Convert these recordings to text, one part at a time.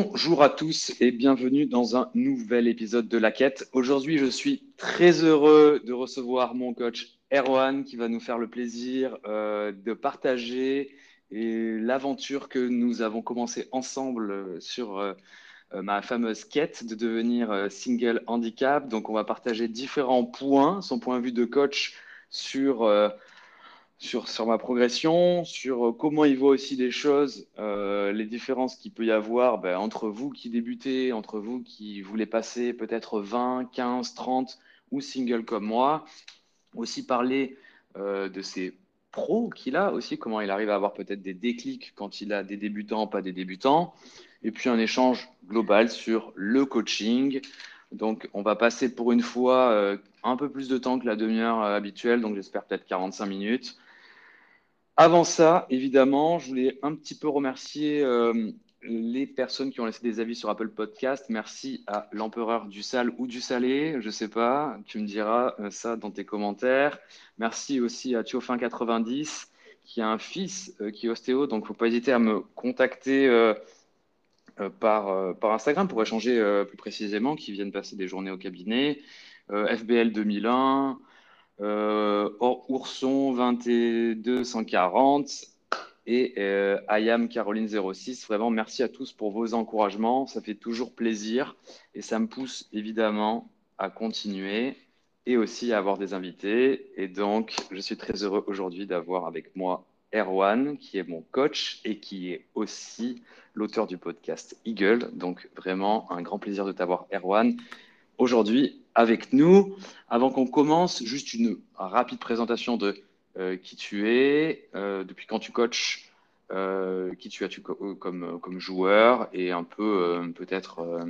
Bonjour à tous et bienvenue dans un nouvel épisode de La Quête. Aujourd'hui, je suis très heureux de recevoir mon coach Erwan qui va nous faire le plaisir euh, de partager l'aventure que nous avons commencé ensemble sur euh, euh, ma fameuse quête de devenir single handicap. Donc, on va partager différents points, son point de vue de coach sur sur, sur ma progression, sur euh, comment il voit aussi des choses, euh, les différences qu'il peut y avoir ben, entre vous qui débutez, entre vous qui voulez passer peut-être 20, 15, 30 ou single comme moi. Aussi parler euh, de ses pros qu'il a aussi, comment il arrive à avoir peut-être des déclics quand il a des débutants, pas des débutants. Et puis un échange global sur le coaching. Donc on va passer pour une fois un peu plus de temps que la demi-heure habituelle, donc j'espère peut-être 45 minutes. Avant ça, évidemment, je voulais un petit peu remercier euh, les personnes qui ont laissé des avis sur Apple Podcast. Merci à l'empereur du sale ou du salé, je ne sais pas, tu me diras euh, ça dans tes commentaires. Merci aussi à Thiofin90 qui a un fils euh, qui est ostéo, donc il ne faut pas hésiter à me contacter par, par Instagram pour échanger plus précisément, qui viennent passer des journées au cabinet. FBL 2001, euh, Ourson 22 140 et euh, Ayam Caroline 06. Vraiment, merci à tous pour vos encouragements. Ça fait toujours plaisir et ça me pousse évidemment à continuer et aussi à avoir des invités. Et donc, je suis très heureux aujourd'hui d'avoir avec moi Erwan, qui est mon coach et qui est aussi l'auteur du podcast Eagle. Donc, vraiment un grand plaisir de t'avoir, Erwan aujourd'hui avec nous. Avant qu'on commence, juste une rapide présentation de euh, qui tu es, euh, depuis quand tu coaches, euh, qui tu as tu, comme, comme joueur et un peu peut-être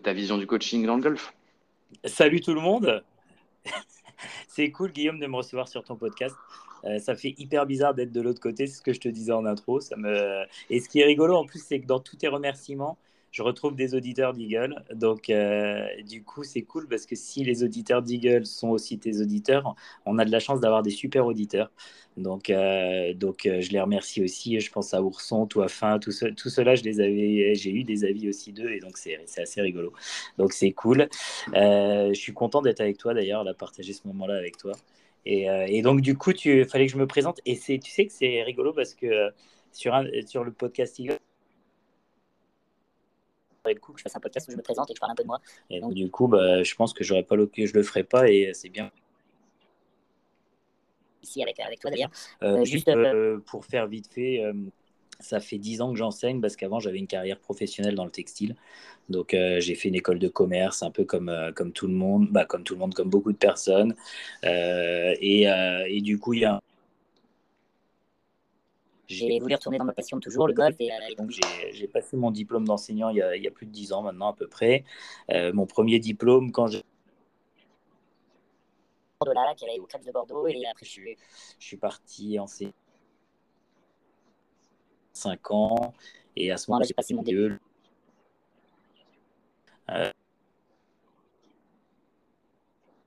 ta vision du coaching dans le golf. Salut tout le monde. C'est cool Guillaume de me recevoir sur ton podcast. ça fait hyper bizarre d'être de l'autre côté, c'est ce que je te disais en intro. Ça me... Et ce qui est rigolo en plus, c'est que dans tous tes remerciements, je retrouve des auditeurs d'Eagle. Donc, euh, du coup, c'est cool parce que si les auditeurs d'Eagle sont aussi tes auditeurs, on a de la chance d'avoir des super auditeurs. Donc, euh, donc euh, je les remercie aussi. Je pense à Ourson, toi, Fin, tout, ce, tout cela, je les avais, j'ai eu des avis aussi d'eux et donc c'est, assez rigolo. Donc, c'est cool. je suis content d'être avec toi d'ailleurs, là, partager ce moment-là avec toi. Et, donc, du coup, il fallait que je me présente. Et tu sais que c'est rigolo parce que sur, sur le podcast Eagle, le coup que je fasse un podcast où je me présente et que je parle un peu de moi. Et donc, du coup, bah, je pense que j'aurais pas le, je le ferai pas et c'est bien. Ici, avec, avec toi d'ailleurs. Euh, euh, juste euh, pour faire vite fait, ça fait 10 ans que j'enseigne parce qu'avant, j'avais une carrière professionnelle dans le textile. Donc, j'ai fait une école de commerce, un peu comme, comme tout le monde, bah, comme tout le monde, comme beaucoup de personnes. Et, et, du coup, il y a j'ai voulu retourner dans ma passion toujours, le golf. Et, donc j'ai passé mon diplôme d'enseignant il, il, y a plus de 10 ans maintenant à peu près. Euh, mon premier diplôme quand j'ai de là, qui allait au Crêpes de Bordeaux. Et après, je suis, je suis parti en 5 ans. Et à ce moment-là, j'ai passé mon DE. Euh,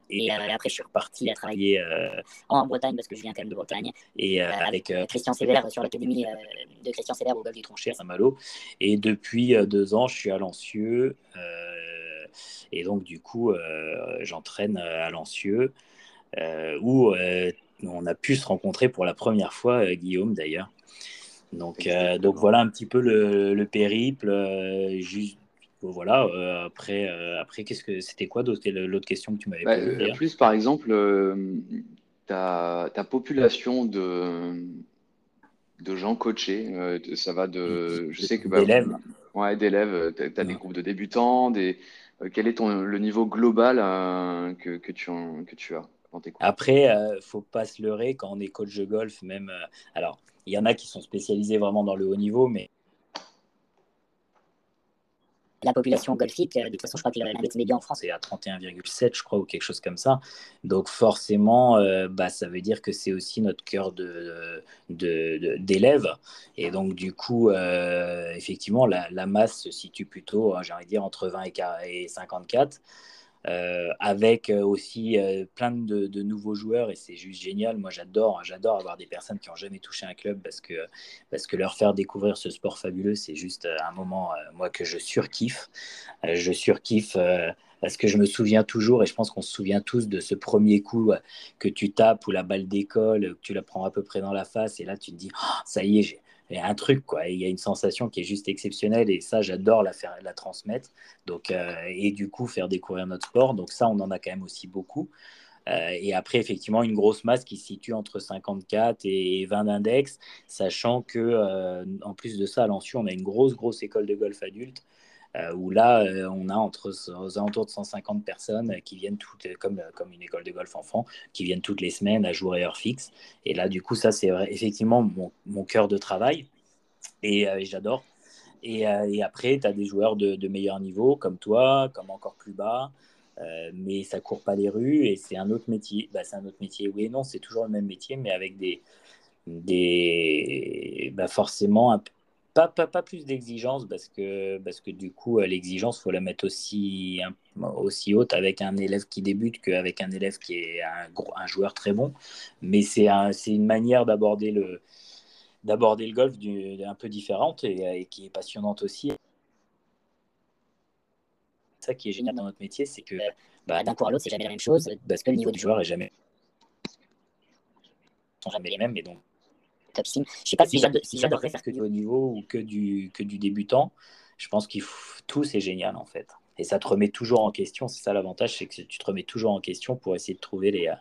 et euh, après, je suis reparti à travailler euh, en Bretagne parce que je viens quand même de Bretagne. Et euh, avec Christian Sévère sur l'académie de Christian Sévère au golf du Tronché à Saint-Malo. Et depuis deux ans, je suis à Lancieux. et donc, du coup, j'entraîne à Lancieux où on a pu se rencontrer pour la première fois, Guillaume d'ailleurs. Donc, donc voilà un petit peu le, le périple. Voilà, euh, après, euh, après qu'est-ce que c'était quoi l'autre question que tu m'avais bah, posée Plus, par exemple, euh, ta, ta, population de, de gens coachés, ça va de. Je sais que. Bah, d'élèves. Ouais, d'élèves. Tu as, des groupes de débutants. Des, quel est ton, le niveau global que, que, tu, que tu as Après, il faut pas se leurrer quand on est coach de golf, même. alors, il y en a qui sont spécialisés vraiment dans le haut niveau, mais la population golfique, euh, de toute façon, je crois que l'index média en France est à 31,7, je crois, ou quelque chose comme ça. Donc forcément, euh, bah, ça veut dire que c'est aussi notre cœur d'élèves. De, et donc du coup, euh, effectivement, la, masse se situe plutôt, hein, j'ai envie de dire, entre 20 et 54. Euh, avec euh, aussi euh, plein de, nouveaux joueurs et c'est juste génial. Moi, j'adore, j'adore avoir des personnes qui n'ont jamais touché un club parce que, parce que leur faire découvrir ce sport fabuleux, c'est juste un moment, moi, que je surkiffe. je surkiffe parce que je me souviens toujours, et je pense qu'on se souvient tous de ce premier coup que tu tapes ou la balle d'école, que tu la prends à peu près dans la face, et là tu te dis, oh, ça y est, a un truc, quoi. Il y a une sensation qui est juste exceptionnelle et ça, j'adore la, faire, la transmettre. Donc, euh, et du coup, faire découvrir notre sport. Donc, ça, on en a quand même aussi beaucoup. Euh, et après, effectivement, une grosse masse qui se situe entre 54 et 20 d'index, sachant que, euh, en plus de ça, à on a une grosse, grosse école de golf adulte. Où là, on a entre aux alentours de 150 personnes qui viennent toutes, comme, comme une école de golf enfant, qui viennent toutes les semaines à jour et heure fixe. Et là, du coup, ça, c'est effectivement mon, mon cœur de travail et, j'adore. Et, et, après, tu as des joueurs de, de, meilleur niveau, comme toi, comme encore plus bas. mais ça court pas les rues et c'est un autre métier. Bah, c'est un autre métier, oui et non, c'est toujours le même métier, mais avec des, des bah forcément un, pas, pas, pas, plus d'exigence parce que, parce que du coup, l'exigence, faut la mettre aussi, aussi haute avec un élève qui débute qu'avec un élève qui est un, un joueur très bon. Mais c'est un, une manière d'aborder le, d'aborder le golf un peu différente et, qui est passionnante aussi. Ça qui est génial dans notre métier, c'est que bah, d'un cours à l'autre, c'est jamais la même chose parce que le niveau du joueur est jamais sont jamais les mêmes et donc top sim. Je sais pas si j'adorerais faire que du haut niveau ou que du que du débutant. Je pense qu'il tout c'est génial en fait et ça te remet toujours en question. C'est ça l'avantage, c'est que tu te remets toujours en question pour essayer de trouver les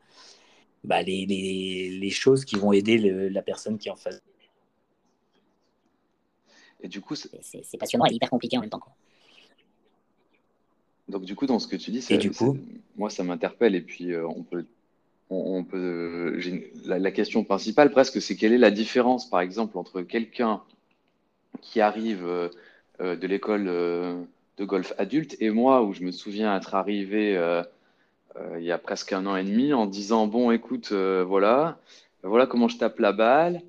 bah, les, les, les, choses qui vont aider la personne qui est en face et du coup, c'est passionnant et hyper compliqué en même temps. Donc du coup, dans ce que tu dis, et du coup moi, ça m'interpelle. Et puis, euh, on peut, on, peut, la, question principale presque, c'est quelle est la différence, par exemple, entre quelqu'un qui arrive euh, euh, de l'école de golf adulte et moi, où je me souviens être arrivé il y a presque un an et demi, en disant bon, écoute, voilà, voilà comment je tape la balle.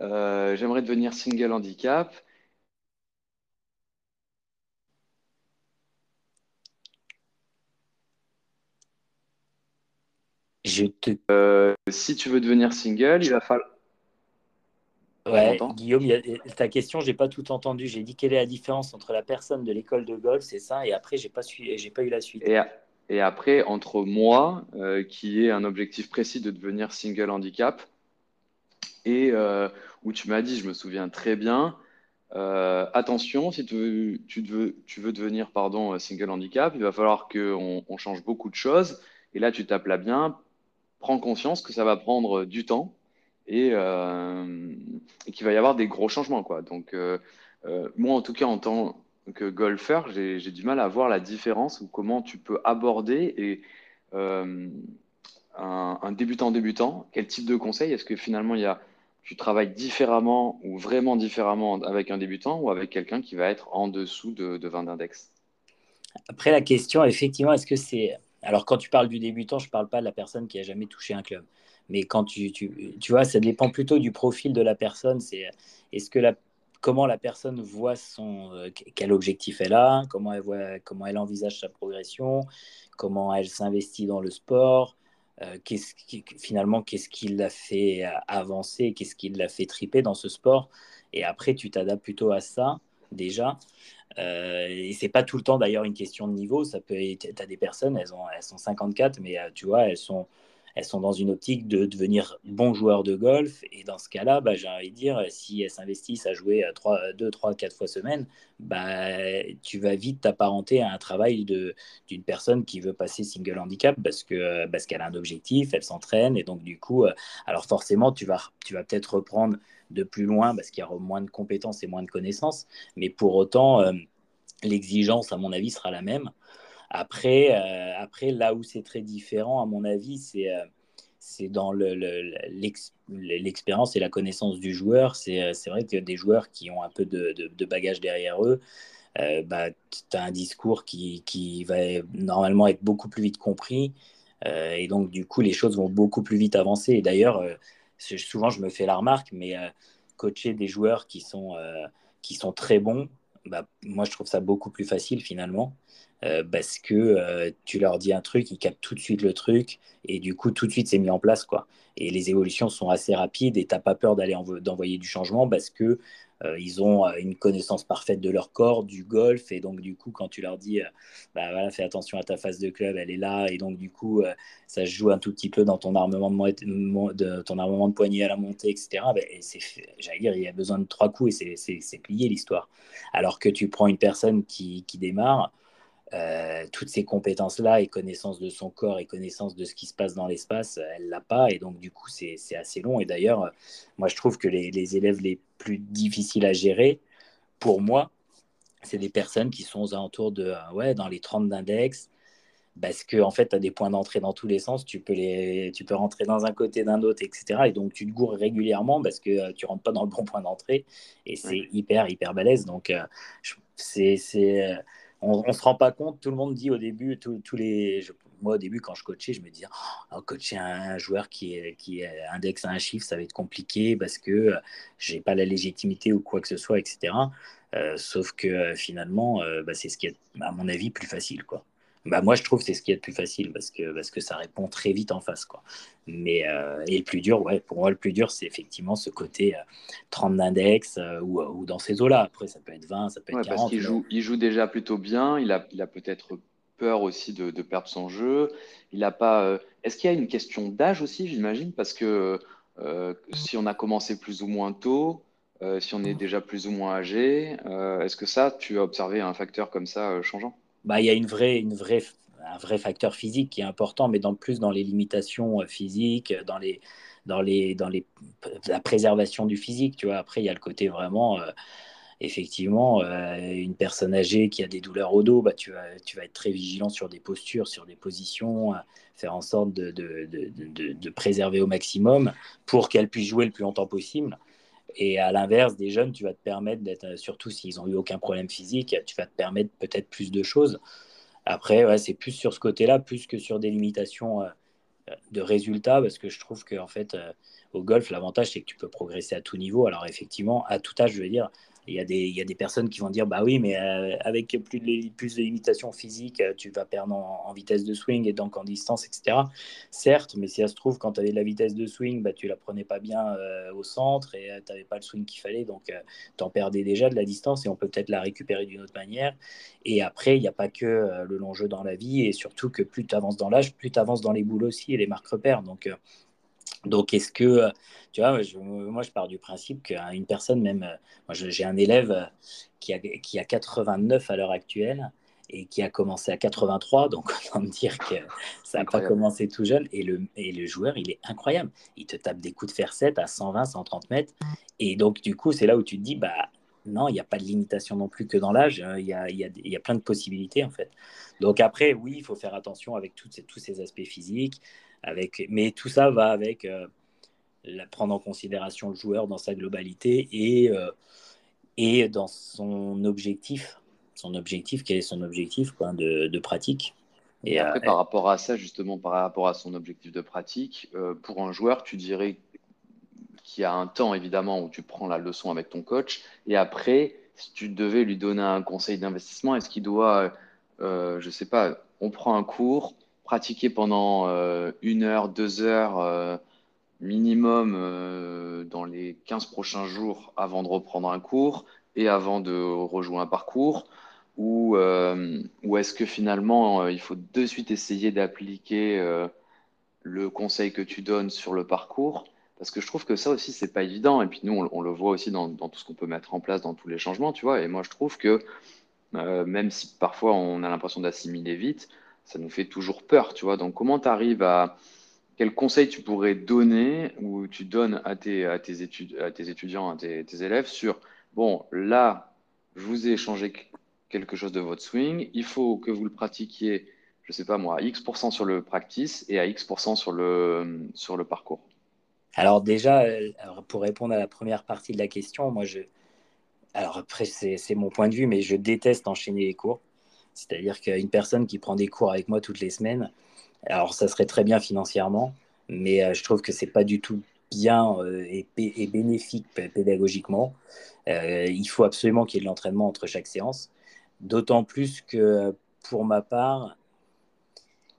J'aimerais devenir single handicap. Euh, si tu veux devenir single, il va falloir. Ouais, Guillaume, ta question, j'ai pas tout entendu. J'ai dit quelle est la différence entre la personne de l'école de golf, c'est ça, et après j'ai pas j'ai pas eu la suite. Et, et après, entre moi, euh, qui est un objectif précis de devenir single handicap, et euh, où tu m'as dit, je me souviens très bien, attention, si tu veux, tu veux, tu veux devenir pardon single handicap, il va falloir qu'on on change beaucoup de choses. Et là, tu tapes là bien prends conscience que ça va prendre du temps et, euh, qu'il va y avoir des gros changements. Quoi. Donc, euh, euh, moi, en tout cas, en tant que golfeur, j'ai du mal à voir la différence ou comment tu peux aborder et, un, un, débutant débutant. Quel type de conseil? Est-ce que finalement, il y a, tu travailles différemment ou vraiment différemment avec un débutant ou avec quelqu'un qui va être en dessous de, de 20 d'index? Après, la question, effectivement, est-ce que c'est alors, quand tu parles du débutant, je ne parle pas de la personne qui a jamais touché un club. Mais quand tu, tu, tu vois, ça dépend plutôt du profil de la personne. C'est est-ce que la, comment la personne voit son, euh, quel objectif elle a, comment elle, voit, comment elle envisage sa progression, comment elle s'investit dans le sport, euh, finalement, qu'est-ce qui l'a fait avancer, qu'est-ce qui l'a fait triper dans ce sport. Et après, tu t'adaptes plutôt à ça déjà. Euh, et c'est pas tout le temps d'ailleurs une question de niveau. Ça peut, as des personnes, elles, ont, elles sont 54, mais euh, tu vois, elles sont, elles sont dans une optique de devenir bon joueur de golf. Et dans ce cas-là, bah, j'ai envie de dire, si elles s'investissent à jouer 3, 2, 3, 4 fois semaine, bah, tu vas vite t'apparenter à un travail d'une personne qui veut passer single handicap parce que parce qu'elle a un objectif, elle s'entraîne. Et donc, du coup, euh, alors forcément, tu vas, tu vas peut-être reprendre de plus loin parce qu'il y aura moins de compétences et moins de connaissances. Mais pour autant, euh, l'exigence, à mon avis, sera la même. Après, euh, après là où c'est très différent, à mon avis, c'est euh, dans l'expérience et la connaissance du joueur. C'est vrai que des joueurs qui ont un peu de, de, bagage derrière eux, bah, tu as un discours qui, qui, va normalement être beaucoup plus vite compris. et donc, du coup, les choses vont beaucoup plus vite avancer. Et d'ailleurs, souvent je me fais la remarque, mais euh, coacher des joueurs qui sont, euh, qui sont très bons, bah, moi je trouve ça beaucoup plus facile finalement. parce que tu leur dis un truc, ils captent tout de suite le truc, et du coup, tout de suite, c'est mis en place. quoi. Et les évolutions sont assez rapides, et tu n'as pas peur d'aller d'envoyer du changement, parce que euh, ils ont euh, une connaissance parfaite de leur corps, du golf, et donc du coup, quand tu leur dis, euh, bah voilà, fais attention à ta phase de club, elle est là, et donc du coup, ça se joue un tout petit peu dans ton armement de, de à la montée, etc. Bah, j'allais dire, il y a besoin de trois coups et c'est plié l'histoire. Alors que tu prends une personne qui, démarre, euh, toutes ces compétences-là et connaissance de son corps et connaissance de ce qui se passe dans l'espace, elle l'a pas. Et donc, du coup, c'est assez long. Et d'ailleurs, moi, je trouve que les, élèves les plus difficiles à gérer, pour moi, c'est des personnes qui sont aux alentours de, euh, ouais, dans les 30 d'index, parce que en fait, tu as des points d'entrée dans tous les sens, tu peux, les, tu peux rentrer dans un côté, d'un autre, etc. Et donc, tu te gourres régulièrement parce que euh, tu rentres pas dans le bon point d'entrée. Et c'est hyper, hyper balèze. Donc, c'est on ne se rend pas compte. Tout le monde dit au début, tous les, moi au début quand je coachais, je me disais, oh, coacher un, joueur qui, est, qui indexe un chiffre, ça va être compliqué parce que euh, j'ai pas la légitimité ou quoi que ce soit, etc. Euh, sauf que euh, finalement, bah, c'est ce qui est, à mon avis, plus facile, quoi. Bah, moi, je trouve que c'est ce qui est le plus facile parce que, parce que ça répond très vite en face. Quoi. Mais, euh, et le plus dur, ouais, pour moi, le plus dur, c'est effectivement ce côté 30 euh, d'index euh, ou, ou, dans ces eaux-là. Après, ça peut être 20, ça peut être 40. Parce qu'il joue, il joue déjà plutôt bien. Il a, il a peut-être peur aussi de, de, perdre son jeu. Il a pas. Est-ce qu'il y a une question d'âge aussi, j'imagine Parce que si on a commencé plus ou moins tôt, si on est déjà plus ou moins âgé, est-ce que ça, tu as observé un facteur comme ça changeant? Bah, il y a une vraie, une vraie, un vrai facteur physique qui est important, mais dans plus dans les limitations euh, physiques, dans les, dans les, dans les, la préservation du physique. Tu vois. Après, il y a le côté vraiment, euh, effectivement, euh, une personne âgée qui a des douleurs au dos, bah, tu, vas, tu vas être très vigilant sur des postures, sur des positions, faire en sorte de, de, de, de préserver au maximum pour qu'elle puisse jouer le plus longtemps possible. Et à l'inverse, des jeunes, tu vas te permettre d'être, euh, surtout s'ils n'ont eu aucun problème physique, tu vas te permettre peut-être plus de choses. Après, c'est plus sur ce côté-là, plus que sur des limitations euh, de résultats, parce que je trouve qu'en fait, euh, au golf, l'avantage, c'est que tu peux progresser à tout niveau. Alors, effectivement, à tout âge, je veux dire, il y, a des, il y a des personnes qui vont dire bah oui, mais euh, avec plus de, plus de limitations physiques, euh, tu vas perdre en, vitesse de swing et donc en distance, etc. Certes, mais si ça se trouve, quand tu avais la vitesse de swing, bah, tu la prenais pas bien euh, au centre et tu n'avais pas le swing qu'il fallait, donc tu en perdais déjà de la distance et on peut peut-être la récupérer d'une autre manière. Et après, il n'y a pas que le long jeu dans la vie et surtout que plus tu avances dans l'âge, plus tu avances dans les boules aussi et les marques repères. Donc, donc, est-ce que, euh, tu vois, moi, je pars du principe qu'une personne, même, euh, moi, j'ai un élève euh, qui a, qui a 89 à l'heure actuelle et qui a commencé à 83, donc autant me dire que ça n'a pas commencé tout jeune. Et le, et le joueur, il est incroyable. Il te tape des coups de fer 7 à 120, 130 mètres. Et donc, du coup, c'est là où tu te dis, bah non, il n'y a pas de limitation non plus que dans l'âge. Hein. Il y, a, il, y a, y, a, plein de possibilités, en fait. Donc après, oui, il faut faire attention avec tous ces, tous ces aspects physiques. Avec, mais tout ça va avec euh, la, prendre en considération le joueur dans sa globalité et, euh, et dans son objectif. Son objectif, quel est son objectif quoi, de, de pratique et après, euh, par rapport à ça, justement, par rapport à son objectif de pratique, pour un joueur, tu dirais qu'il y a un temps, évidemment, où tu prends la leçon avec ton coach. Et après, si tu devais lui donner un conseil d'investissement, est-ce qu'il doit, je ne sais pas, on prend un cours, pratiquer pendant euh, une heure, deux heures euh, minimum euh, dans les 15 prochains jours avant de reprendre un cours et avant de rejoindre un parcours ou, est-ce que finalement il faut de suite essayer d'appliquer le conseil que tu donnes sur le parcours? Parce que je trouve que ça aussi c'est pas évident et puis nous on, on le voit aussi dans, dans, tout ce qu'on peut mettre en place dans tous les changements tu vois? Et moi je trouve que même si parfois on a l'impression d'assimiler vite ça nous fait toujours peur, tu vois. Donc, comment tu arrives à. Quel conseil tu pourrais donner ou tu donnes à tes, à tes, études, à tes étudiants, à tes, élèves sur bon, là, je vous ai échangé quelque chose de votre swing, il faut que vous le pratiquiez, je ne sais pas moi, à X% sur le practice et à X% sur le, sur le parcours Alors, déjà, euh, pour répondre à la première partie de la question, moi, je. Alors, après, c'est mon point de vue, mais je déteste enchaîner les cours. C'est-à-dire qu'une personne qui prend des cours avec moi toutes les semaines, alors ça serait très bien financièrement, mais euh, je trouve que c'est pas du tout bien euh, et, bénéfique pédagogiquement. Euh, il faut absolument qu'il y ait de l'entraînement entre chaque séance, d'autant plus que pour ma part,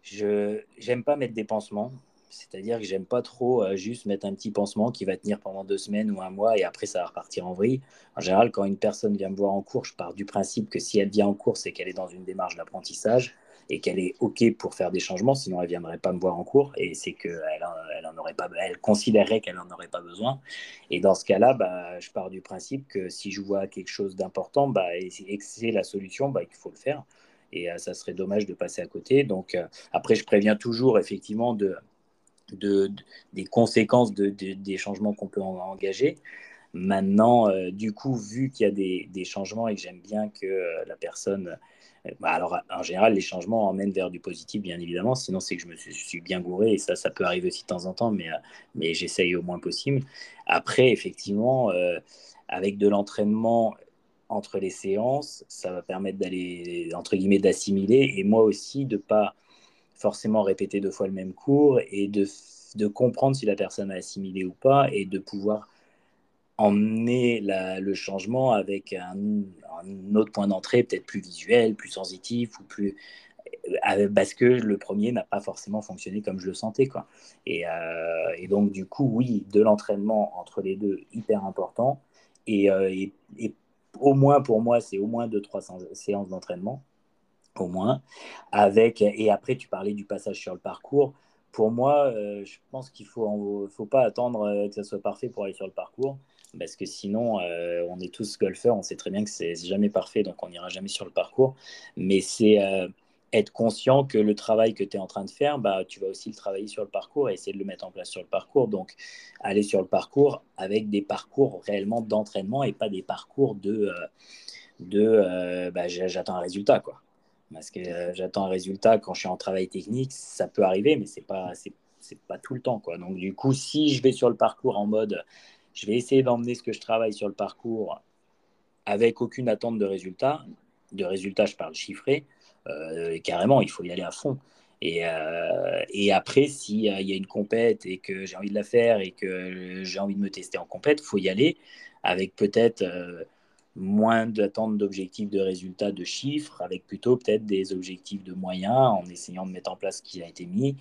je n'aime pas mettre des pansements. C'est-à-dire que j'aime pas trop euh, juste mettre un petit pansement qui va tenir pendant deux semaines ou un mois et après ça va repartir en vrille. En général, quand une personne vient me voir en cours, je pars du principe que si elle vient en cours, c'est qu'elle est dans une démarche d'apprentissage et qu'elle est OK pour faire des changements, sinon elle ne viendrait pas me voir en cours et c'est qu'elle elle en aurait pas, elle considérerait qu'elle n'en aurait pas besoin. Et dans ce cas-là, bah, je pars du principe que si je vois quelque chose d'important bah, et, que c'est la solution, bah, qu'il faut le faire. Et euh, ça serait dommage de passer à côté. Donc euh, après, je préviens toujours effectivement de, de, des conséquences de, des changements qu'on peut engager. Maintenant, euh, du coup, vu qu'il y a des, changements et que j'aime bien que euh, la personne... Euh, bah, alors, en général, les changements emmènent vers du positif, bien évidemment. Sinon, c'est que je me suis, bien gouré et ça, ça peut arriver aussi de temps en temps, mais, mais j'essaye au moins possible. Après, effectivement, avec de l'entraînement entre les séances, ça va permettre d'aller, entre guillemets, d'assimiler et moi aussi de pas forcément répéter deux fois le même cours et de, de comprendre si la personne a assimilé ou pas et de pouvoir emmener la, le changement avec un, autre point d'entrée, peut-être plus visuel, plus sensitif ou plus euh, parce que le premier n'a pas forcément fonctionné comme je le sentais. Quoi. Et, euh, et donc, du coup, oui, de l'entraînement entre les deux, hyper important. Et, euh, et, et au moins, pour moi, c'est au moins 200-300 séances d'entraînement au moins. Avec, et après, tu parlais du passage sur le parcours. Pour moi, euh, je pense qu'il ne faut, faut pas attendre euh, que ça soit parfait pour aller sur le parcours. Parce que sinon, euh, on est tous golfeurs, on sait très bien que c'est jamais parfait, donc on n'ira jamais sur le parcours. Mais c'est être conscient que le travail que tu es en train de faire, bah, tu vas aussi le travailler sur le parcours et essayer de le mettre en place sur le parcours. Donc, aller sur le parcours avec des parcours réellement d'entraînement et pas des parcours de, de bah, j'attends un résultat. Quoi. Parce que euh, j'attends un résultat quand je suis en travail technique, ça peut arriver, mais c'est pas c'est pas tout le temps quoi. Donc du coup, si je vais sur le parcours en mode, je vais essayer d'emmener ce que je travaille sur le parcours avec aucune attente de résultat, de résultat, je parle chiffré, euh, carrément, il faut y aller à fond. Et, euh, et après, s'il y a une compète et que j'ai envie de la faire et que j'ai envie de me tester en compète, il faut y aller avec peut-être moins d'attente d'objectifs de résultats de chiffres, avec plutôt peut-être des objectifs de moyens en essayant de mettre en place ce qui a été mis.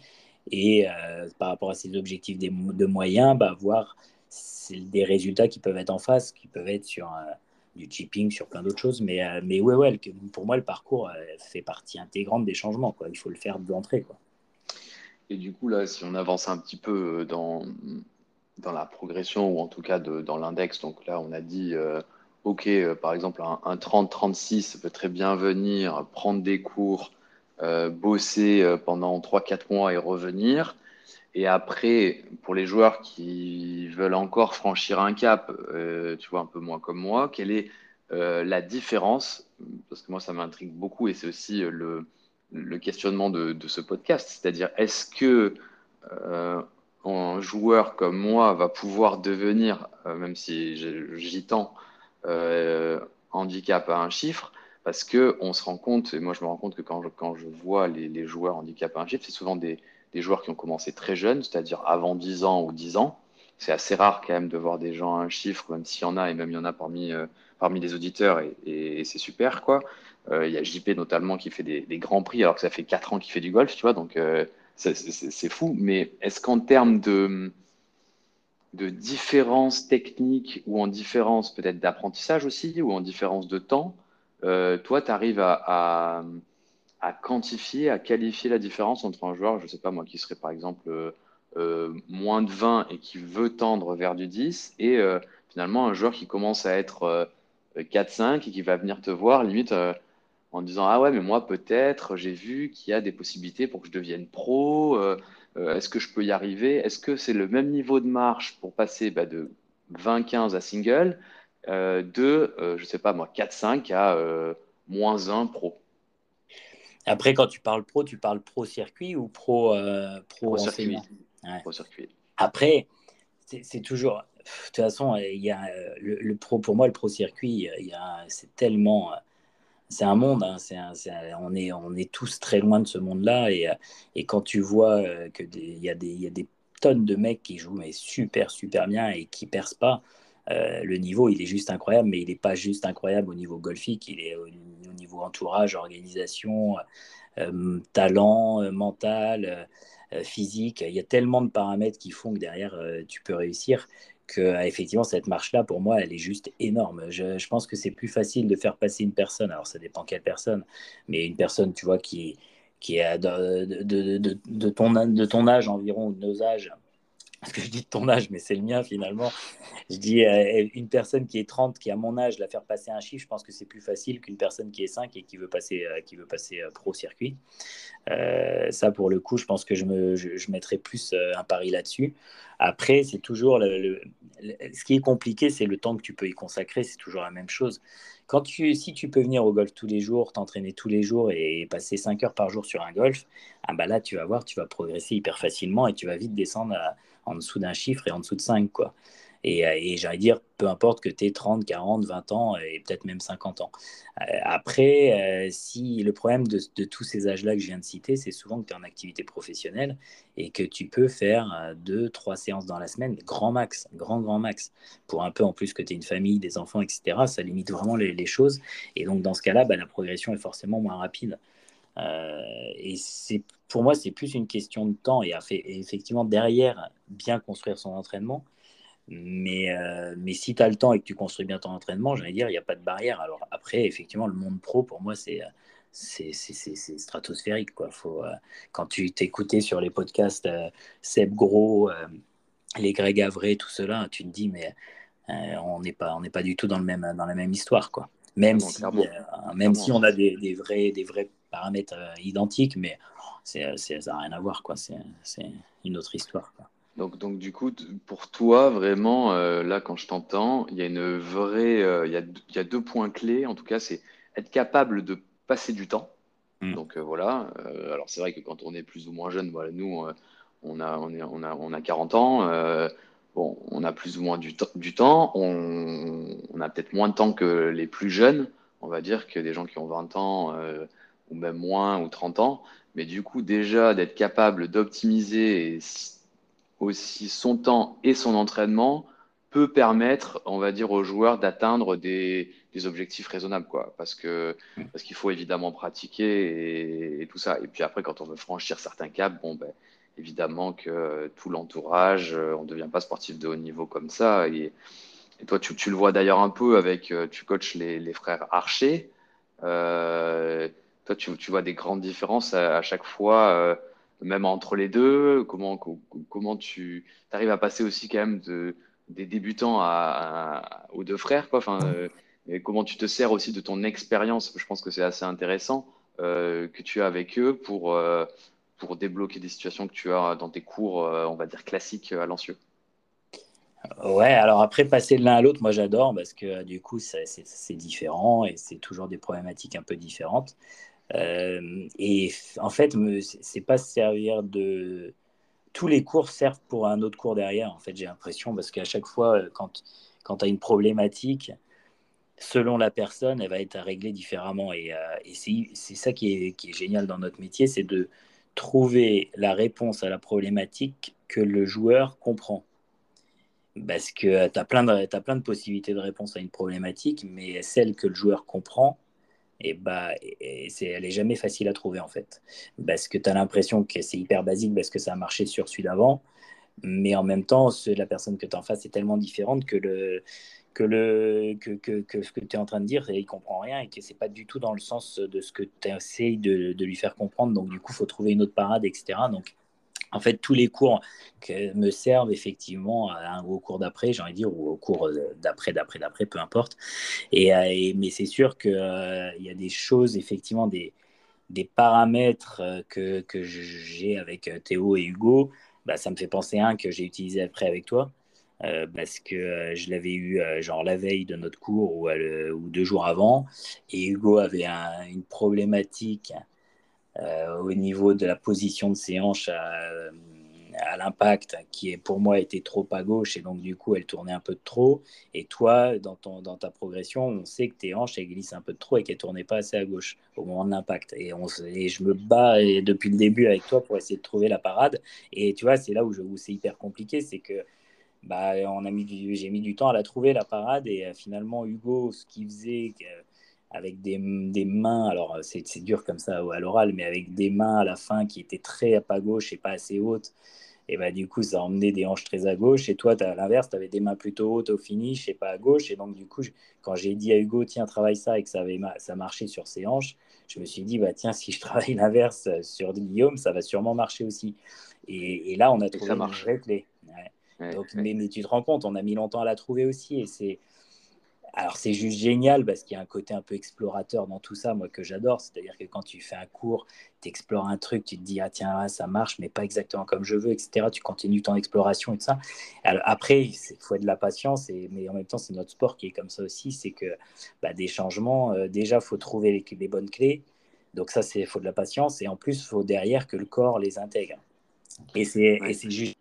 Et euh, par rapport à ces objectifs de moyens, bah, voir des résultats qui peuvent être en face, qui peuvent être sur euh, du chipping, sur plein d'autres choses. Mais, euh, mais ouais, ouais, pour moi, le parcours fait partie intégrante des changements. Quoi. Il faut le faire. Quoi. Et du coup, là, si on avance un petit peu dans, dans la progression, ou en tout cas de, dans l'index, donc là, on a dit OK, euh, par exemple, un, 30-36 peut très bien venir prendre des cours, euh, bosser euh, pendant 3-4 mois et revenir. Et après, pour les joueurs qui veulent encore franchir un cap, tu vois, un peu moins comme moi, quelle est la différence? Parce que moi, ça m'intrigue beaucoup et c'est aussi le, questionnement de, ce podcast. C'est-à-dire, est-ce que un joueur comme moi va pouvoir devenir, même si j'y tends, handicap à un chiffre parce que on se rend compte, et moi je me rends compte que quand je, quand je vois les, les joueurs handicap à un chiffre, c'est souvent des, des, joueurs qui ont commencé très jeunes, c'est-à-dire avant 10 ans ou 10 ans. C'est assez rare quand même de voir des gens à un chiffre, même s'il y en a, et même il y en a parmi, euh, parmi les auditeurs, et, c'est super. quoi. Euh, il y a JP notamment qui fait des, des, grands prix, alors que ça fait 4 ans qu'il fait du golf, tu vois, donc c'est fou. Mais est-ce qu'en termes de de différences techniques ou en différence peut-être d'apprentissage aussi ou en différence de temps, euh, toi, tu arrives à, quantifier, à qualifier la différence entre un joueur, je ne sais pas moi, qui serait par exemple euh, euh, moins de 20 et qui veut tendre vers du 10 et finalement un joueur qui commence à être 4-5 et qui va venir te voir limite en disant Ah ouais, mais moi peut-être, j'ai vu qu'il y a des possibilités pour que je devienne pro. Euh, est-ce que je peux y arriver? Est-ce que c'est le même niveau de marche pour passer bah, de 20-15 à single, euh, de, euh, je sais pas moi, 4-5 à moins 1 pro? Après, quand tu parles pro, tu parles pro circuit ou pro, pro, circuit. pro circuit. Après, c'est toujours. De toute façon, il y a le, pro pour moi, le pro circuit, c'est tellement c'est un monde, hein, on, est, tous très loin de ce monde-là. Et, euh, quand tu vois qu'il y, a des, tonnes de mecs qui jouent mais super, super bien et qui percent pas, le niveau, il est juste incroyable, mais il n'est pas juste incroyable au niveau golfique, il est au, niveau entourage, organisation, talent, mental, physique. Il y a tellement de paramètres qui font que derrière, tu peux réussir que effectivement cette marche-là, pour moi, elle est juste énorme. Je, pense que c'est plus facile de faire passer une personne, alors ça dépend quelle personne, mais une personne, tu vois, qui, qui est de, de, de, de ton, de ton âge environ, de nos âges, parce que je dis de ton âge, mais c'est le mien finalement. Je dis euh, une personne qui est 30, qui a mon âge, la faire passer un chiffre, je pense que c'est plus facile qu'une personne qui est 5 et qui veut passer, euh, passer euh, pro circuit. ça, pour le coup, je pense que je, me, je, mettrais plus un pari là-dessus. Après, c'est toujours ce qui est compliqué, c'est le temps que tu peux y consacrer, c'est toujours la même chose. Quand tu, si tu peux venir au golf tous les jours, t'entraîner tous les jours et passer 5 heures par jour sur un golf, ah bah là, tu vas voir, tu vas progresser hyper facilement et tu vas vite descendre à, en dessous d'un chiffre et en dessous de 5. Quoi. Et, euh, et j'allais dire, peu importe que tu aies 30, 40, 20 ans et peut-être même 50 ans. Euh, après, euh, si le problème de, tous ces âges-là que je viens de citer, c'est souvent que tu es en activité professionnelle et que tu peux faire deux, trois séances dans la semaine, grand max, grand, grand max. Pour un peu en plus que tu aies une famille, des enfants, etc., ça limite vraiment les, choses. Et donc, dans ce cas-là, bah, la progression est forcément moins rapide. Et c'est pour moi, c'est plus une question de temps et, et effectivement derrière bien construire son entraînement. Mais, euh, mais si tu as le temps et que tu construis bien ton entraînement, j'allais dire, il n'y a pas de barrière. Alors après, effectivement, le monde pro, pour moi, c'est stratosphérique. Quoi. Faut, euh, quand tu t'écoutais sur les podcasts euh, Seb Gros, les Greg Avray, tout cela, tu te dis, mais on n'est pas, on pas du tout dans, le même, dans la même histoire. Quoi. Même, si, même si on a des, des, vrais, des vrais paramètres identiques, mais c'est, ça n'a rien à voir. Quoi. C'est, une autre histoire. Quoi. Donc, donc, du coup, pour toi, vraiment, euh, là, quand je t'entends, il y a une vraie, euh, il, y a, il y, a, deux points clés. En tout cas, c'est être capable de passer du temps. Mm. Donc euh, voilà. alors c'est vrai que quand on est plus ou moins jeune, voilà, nous, on a, on est, on a, on a 40 ans. bon, on a plus ou moins du, du temps. On, on a peut-être moins de temps que les plus jeunes. On va dire que des gens qui ont 20 ans ou même moins ou 30 ans. Mais du coup, déjà d'être capable d'optimiser aussi son temps et son entraînement peut permettre, on va dire, aux joueurs d'atteindre des, objectifs raisonnables, quoi. Parce que parce qu'il faut évidemment pratiquer et, tout ça. Et puis après, quand on veut franchir certains caps, bon, ben, évidemment que tout l'entourage, euh, on ne devient pas sportif de haut niveau comme ça. Et, toi, tu, tu, le vois d'ailleurs un peu avec, euh, tu coaches les, les frères Archer. Euh, toi, tu, vois des grandes différences à, chaque fois. Euh, même entre les deux Comment, tu arrives à passer aussi quand même de, des débutants aux deux frères quoi enfin, euh, comment tu te sers aussi de ton expérience Je pense que c'est assez intéressant euh, que tu as avec eux pour, pour débloquer des situations que tu as dans tes cours, on va dire classiques à Lancieux. Ouais, alors après, passer de l'un à l'autre, moi j'adore parce que du coup, c'est différent et c'est toujours des problématiques un peu différentes. Euh, et en fait, c'est pas servir de. Tous les cours servent pour un autre cours derrière, en fait, j'ai l'impression, parce qu'à chaque fois, euh, quand, quand tu as une problématique, selon la personne, elle va être réglée différemment. Et, euh, c'est ça qui est, qui est, génial dans notre métier, c'est de trouver la réponse à la problématique que le joueur comprend. Parce que tu as, as plein de possibilités de réponse à une problématique, mais celle que le joueur comprend, et bah, c'est, elle est jamais facile à trouver en fait. Parce que tu as l'impression que c'est hyper basique parce que ça a marché sur celui d'avant, mais en même temps, la personne que tu en face est tellement différente que, le, que, le, que, que, ce que tu es en train de dire, il comprend rien et que c'est pas du tout dans le sens de ce que tu essayes de, de, lui faire comprendre. Donc, du coup, faut trouver une autre parade, etc. Donc, en fait, tous les cours me servent effectivement à un, au cours d'après, j'ai envie de dire, ou au cours d'après, d'après, d'après, peu importe. Et, euh, mais c'est sûr qu'il euh, y a des choses, effectivement, des, des paramètres euh, que, que j'ai avec Théo et Hugo. Bah, ça me fait penser à un que j'ai utilisé après avec toi. parce que je l'avais eu genre la veille de notre cours ou, deux jours avant, et Hugo avait une problématique euh, au niveau de la position de ses hanches à, l'impact, qui est pour moi était trop à gauche et donc du coup elle tournait un peu trop. Et toi, dans, ton, dans ta progression, on sait que tes hanches elles glissent un peu trop et qu'elles tournaient pas assez à gauche au moment de l'impact. Et, et je me bats depuis le début avec toi pour essayer de trouver la parade. Et tu vois, c'est là où, où c'est hyper compliqué, c'est que bah, j'ai mis du temps à la trouver, la parade. Et finalement, Hugo, ce qu'il faisait avec des, des, mains, alors c'est dur comme ça à l'oral, mais avec des mains à la fin qui étaient très à pas gauche et pas assez hautes. Et bah, du coup, ça emmenait des hanches très à gauche. Et toi, à l'inverse, tu avais des mains plutôt hautes au finish et pas à gauche. Et donc, du coup, quand j'ai dit à Hugo, tiens, travaille ça et que ça, avait ça marchait sur ses hanches, je me suis dit, bah, tiens, si je travaille l'inverse sur Guillaume, ça va sûrement marcher aussi. Et, là, on a trouvé une vraie clé. donc, Mais, mais, tu te rends compte, on a mis longtemps à la trouver aussi. Et c'est alors c'est juste génial parce qu'il y a un côté un peu explorateur dans tout ça, moi que j'adore. C'est-à-dire que quand tu fais un cours, tu explores un truc, tu te dis ah tiens ça marche, mais pas exactement comme je veux, etc. Tu continues ton exploration et tout ça. Alors, après, il faut de la patience, et, mais en même temps c'est notre sport qui est comme ça aussi, c'est que bah, des changements, euh, déjà faut trouver les, les, bonnes clés. Donc ça c'est faut de la patience et en plus il faut derrière que le corps les intègre. Et c'est juste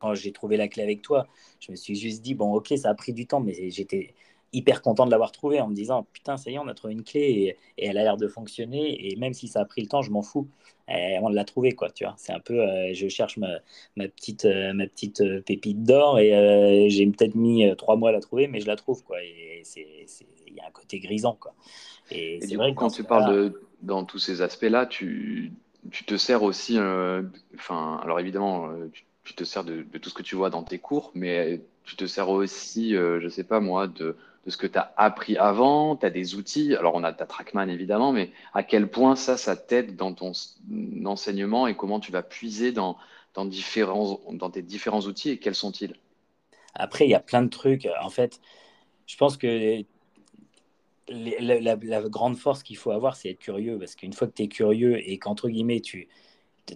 quand j'ai trouvé la clé avec toi, je me suis juste dit bon ok ça a pris du temps, mais j'étais hyper content de l'avoir trouvé en me disant putain ça y est on a trouvé une clé et, elle a l'air de fonctionner. Et même si ça a pris le temps je m'en fous. Et on l'a trouvé quoi tu vois. C'est un peu euh, je cherche ma, ma petite euh, ma petite euh, pépite d'or et j'ai peut-être mis trois mois à la trouver mais je la trouve quoi. Et c'est il y a un côté grisant quoi. Et, c'est vrai que quand tu parles de dans tous ces aspects là tu tu te sers aussi enfin alors évidemment tu, te sers de, de, tout ce que tu vois dans tes cours mais tu te sers aussi je sais pas moi de de ce que tu as appris avant, tu as des outils. Alors, on a ta Trackman évidemment, mais à quel point ça, ça t'aide dans ton enseignement et comment tu vas puiser dans, différents, dans tes différents outils et quels sont-ils? Après, il y a plein de trucs. En fait, je pense que la, grande force qu'il faut avoir, c'est être curieux. Parce qu'une fois que tu es curieux et qu'entre guillemets, tu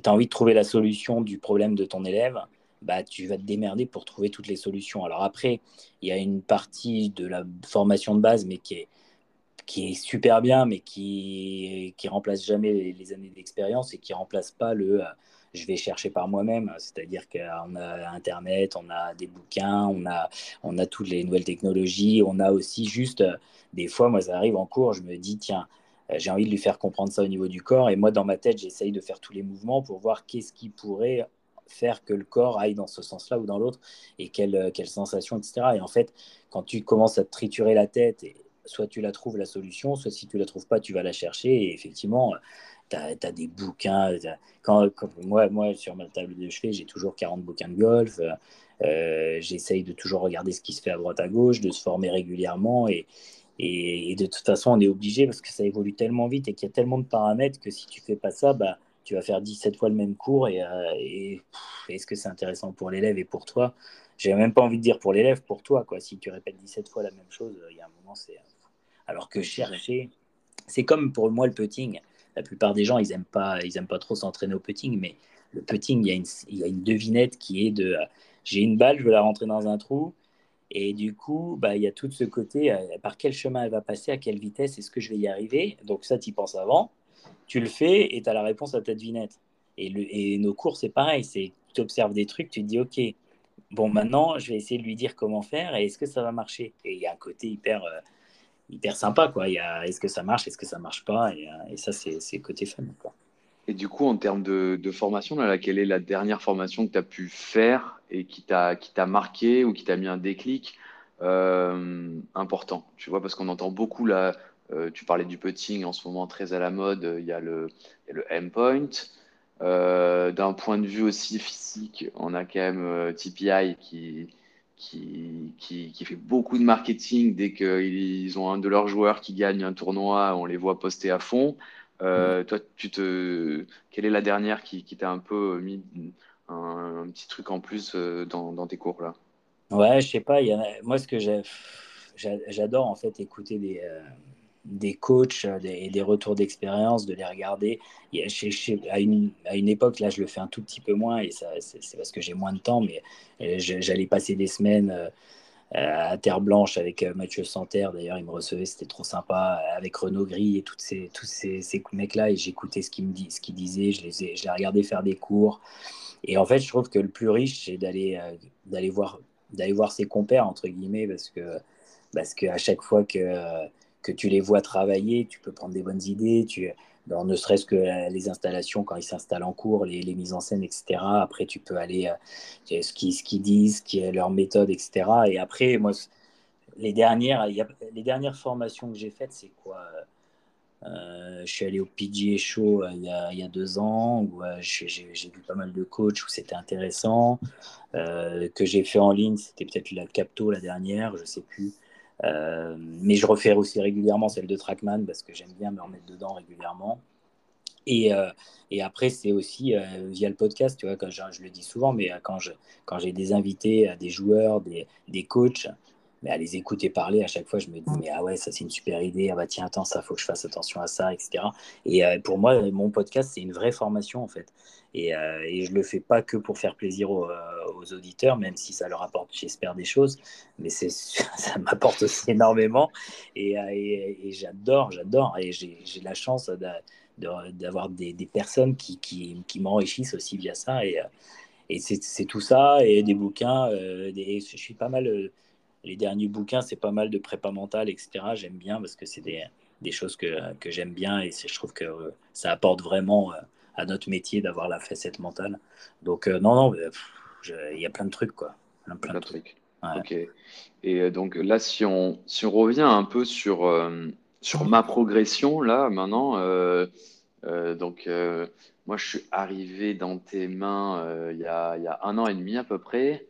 as envie de trouver la solution du problème de ton élève, bah, tu vas te démerder pour trouver toutes les solutions. Alors après, il y a une partie de la formation de base, mais qui est, qui est super bien, mais qui, qui remplace jamais les, années d'expérience et qui remplace pas le euh, je vais chercher par moi-même. C'est-à-dire qu'on a Internet, on a des bouquins, on a, on a toutes les nouvelles technologies, on a aussi juste, euh, des fois, moi, ça arrive en cours, je me dis, tiens, euh, j'ai envie de lui faire comprendre ça au niveau du corps. Et moi, dans ma tête, j'essaye de faire tous les mouvements pour voir qu'est-ce qui pourrait faire que le corps aille dans ce sens-là ou dans l'autre et quelle, euh, quelle sensation, etc. Et en fait, quand tu commences à te triturer la tête, soit tu la trouves la solution, soit si tu la trouves pas, tu vas la chercher. Et effectivement, tu as, des bouquins. Quand, moi, moi, sur ma table de chevet, j'ai toujours 40 bouquins de golf. Euh, J'essaye de toujours regarder ce qui se fait à droite à gauche, de se former régulièrement. Et, et, et de toute façon, on est obligé parce que ça évolue tellement vite et qu'il y a tellement de paramètres que si tu fais pas ça, bah, tu vas faire 17 fois le même cours et, euh, est-ce que c'est intéressant pour l'élève et pour toi? J'ai même pas envie de dire pour l'élève, pour toi. Quoi. Si tu répètes 17 fois la même chose, il y a un moment, c'est. Alors que chercher, c'est comme pour moi le putting. La plupart des gens, ils aiment pas, ils aiment pas trop s'entraîner au putting, mais le putting, il y, a une, il y a une devinette qui est de j'ai une balle, je veux la rentrer dans un trou. Et du coup, bah, il y a tout ce côté, euh, par quel chemin elle va passer, à quelle vitesse, est-ce que je vais y arriver? Donc ça, tu y penses avant tu le fais et tu as la réponse à ta devinette. Et, nos cours, c'est pareil. C'est, tu observes des trucs, tu te dis, OK, bon, maintenant, je vais essayer de lui dire comment faire et est-ce que ça va marcher? Et il y a un côté hyper, euh, hyper sympa, quoi. Il y a, est-ce que ça marche, est-ce que ça marche pas? Et, euh, ça, c'est, côté fun, quoi. Et du coup, en termes de, formation, là, quelle est la dernière formation que tu as pu faire et qui t'a, qui t'a marqué ou qui t'a mis un déclic euh, important? Tu vois, parce qu'on entend beaucoup la, euh, tu parlais du putting en ce moment très à la mode, il y a le, le M-point. Euh, d'un point de vue aussi physique, on a quand même euh, TPI qui, qui, qui, fait beaucoup de marketing dès qu'ils ont un de leurs joueurs qui gagne un tournoi, on les voit poster à fond. Mm. Toi, tu te, quelle est la dernière qui, qui t'a un peu mis un, petit truc en plus dans, dans tes cours là? Ouais, je sais pas. Y a, moi, ce que j'adore en fait écouter des, des coachs et des, retours d'expérience, de les regarder. à, une, à, une, époque, là, je le fais un tout petit peu moins, et c'est parce que j'ai moins de temps, mais euh, j'allais passer des semaines euh, à Terre Blanche avec euh, Mathieu Santerre. D'ailleurs, il me recevait, c'était trop sympa, avec Renaud Gris et toutes ces, tous ces, ces mecs-là, et j'écoutais ce qu'ils me disaient, je les, ai, je les regardais faire des cours. Et en fait, je trouve que le plus riche, c'est d'aller voir, voir ses compères, entre guillemets, parce que parce qu'à chaque fois que que tu les vois travailler, tu peux prendre des bonnes idées. Tu, ne serait-ce que les installations quand ils s'installent en cours, les, les, mises en scène, etc. Après, tu peux aller ce qu'ils ce qui disent, ce qui est leur méthode, etc. Et après, moi, les dernières, les dernières formations que j'ai faites, c'est quoi euh, je suis allé au PGA Show euh, il, y a, deux ans où euh, j'ai vu pas mal de coachs où c'était intéressant. que j'ai fait en ligne, c'était peut-être la Capto la dernière, je sais plus. Mais je refais aussi régulièrement celle de Trackman parce que j'aime bien me remettre dedans régulièrement. Et, et après, c'est aussi via le podcast, tu vois, quand je, je le dis souvent, mais quand j'ai quand des invités, des joueurs, des, des coachs, mais à les écouter parler, à chaque fois, je me dis, mais ah ouais, ça c'est une super idée, ah bah tiens, attends, ça, faut que je fasse attention à ça, etc. Et euh, pour moi, mon podcast, c'est une vraie formation, en fait. Et, euh, et, je le fais pas que pour faire plaisir aux, euh, auditeurs, même si ça leur apporte, j'espère, des choses, mais ça m'apporte aussi énormément. Et, et, j'adore, j'adore. Et j'ai la chance d'avoir des, des, personnes qui, qui, qui m'enrichissent aussi via ça. Et, et c'est tout ça, et des bouquins. Des, je suis pas mal les derniers bouquins, c'est pas mal de prépa mentale, etc. J'aime bien parce que c'est des, des, choses que, que j'aime bien et je trouve que euh, ça apporte vraiment euh, à notre métier d'avoir la facette mentale. Donc, euh, non, non, il y a plein de trucs, quoi. Plein, de trucs. Ok. Et donc là, si on, si on revient un peu sur, sur ma progression, là, maintenant, donc moi, je suis arrivé dans tes mains il y, a, y, a, un an et demi à peu près.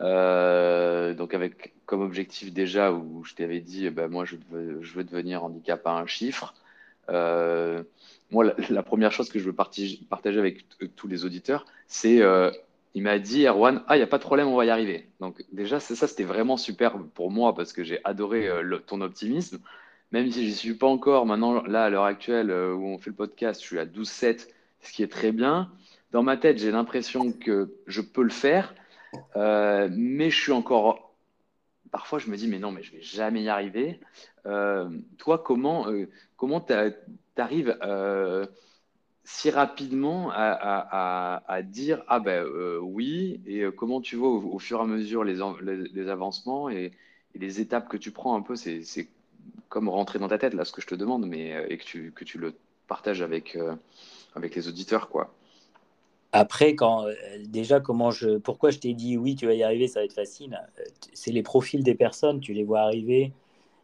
donc avec comme objectif déjà où je t'avais dit, ben moi je veux, devenir handicap à un chiffre. Euh, moi, la, première chose que je veux partager, avec tous les auditeurs, c'est euh, il m'a dit, Erwan, ah, il n'y a pas de problème, on va y arriver. Donc déjà, ça, c'était vraiment super pour moi parce que j'ai adoré euh, ton optimisme. Même si je n'y suis pas encore maintenant, là, à l'heure actuelle où on fait le podcast, je suis à 12-7, ce qui est très bien. Dans ma tête, j'ai l'impression que je peux le faire, mais je suis encore parfois je me dis mais non mais je vais jamais y arriver. Euh, toi comment euh, comment tu arrives euh, si rapidement à, dire ah ben oui et comment tu vois au, fur et à mesure les, avancements et, les étapes que tu prends un peu c'est comme rentrer dans ta tête là ce que je te demande mais et que tu, que tu le partages avec avec les auditeurs quoi. Après, quand, euh, déjà, comment je, pourquoi je t'ai dit oui, tu vas y arriver, ça va être facile, euh, c'est les profils des personnes, tu les vois arriver,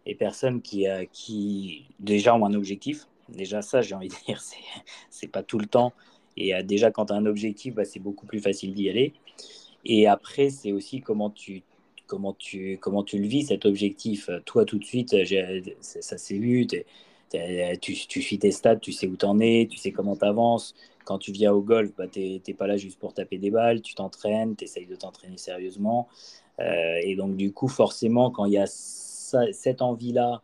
les personnes qui, euh, qui déjà ont un objectif. Déjà, ça, j'ai envie de dire, c'est pas tout le temps. Et déjà, quand tu as un objectif, bah, c'est beaucoup plus facile d'y aller. Et après, c'est aussi comment tu, comment, tu, comment tu le vis, cet objectif. Toi, tout de suite, ça s'est vu, tu, tu suis tes stats, tu sais où tu en es, tu sais comment tu avances quand tu viens au golf, bah, tu n'es pas là juste pour taper des balles, tu t'entraînes, tu essayes de t'entraîner sérieusement. Euh, et donc, du coup, forcément, quand il y a cette envie-là,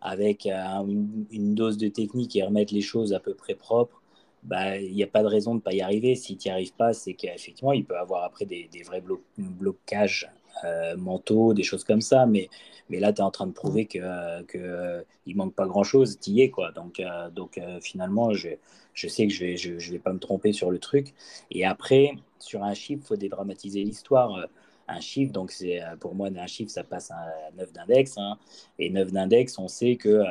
avec euh, une, dose de technique et remettre les choses à peu près propres, bah, il n'y a pas de raison de ne pas y arriver. Si tu n'y arrives pas, c'est qu'effectivement, il peut avoir après des, vrais blocages euh, mentaux, des choses comme ça. Mais, mais là, tu es en train de prouver qu'il que, il manque pas grand-chose, tu y es. Quoi. Donc, donc finalement, je je sais que je vais, je, vais pas me tromper sur le truc. Et après, sur un chiffre, il faut dédramatiser l'histoire. Un chiffre, donc c'est pour moi, un chiffre, ça passe à 9 d'index. Hein. Et 9 d'index, on sait que euh,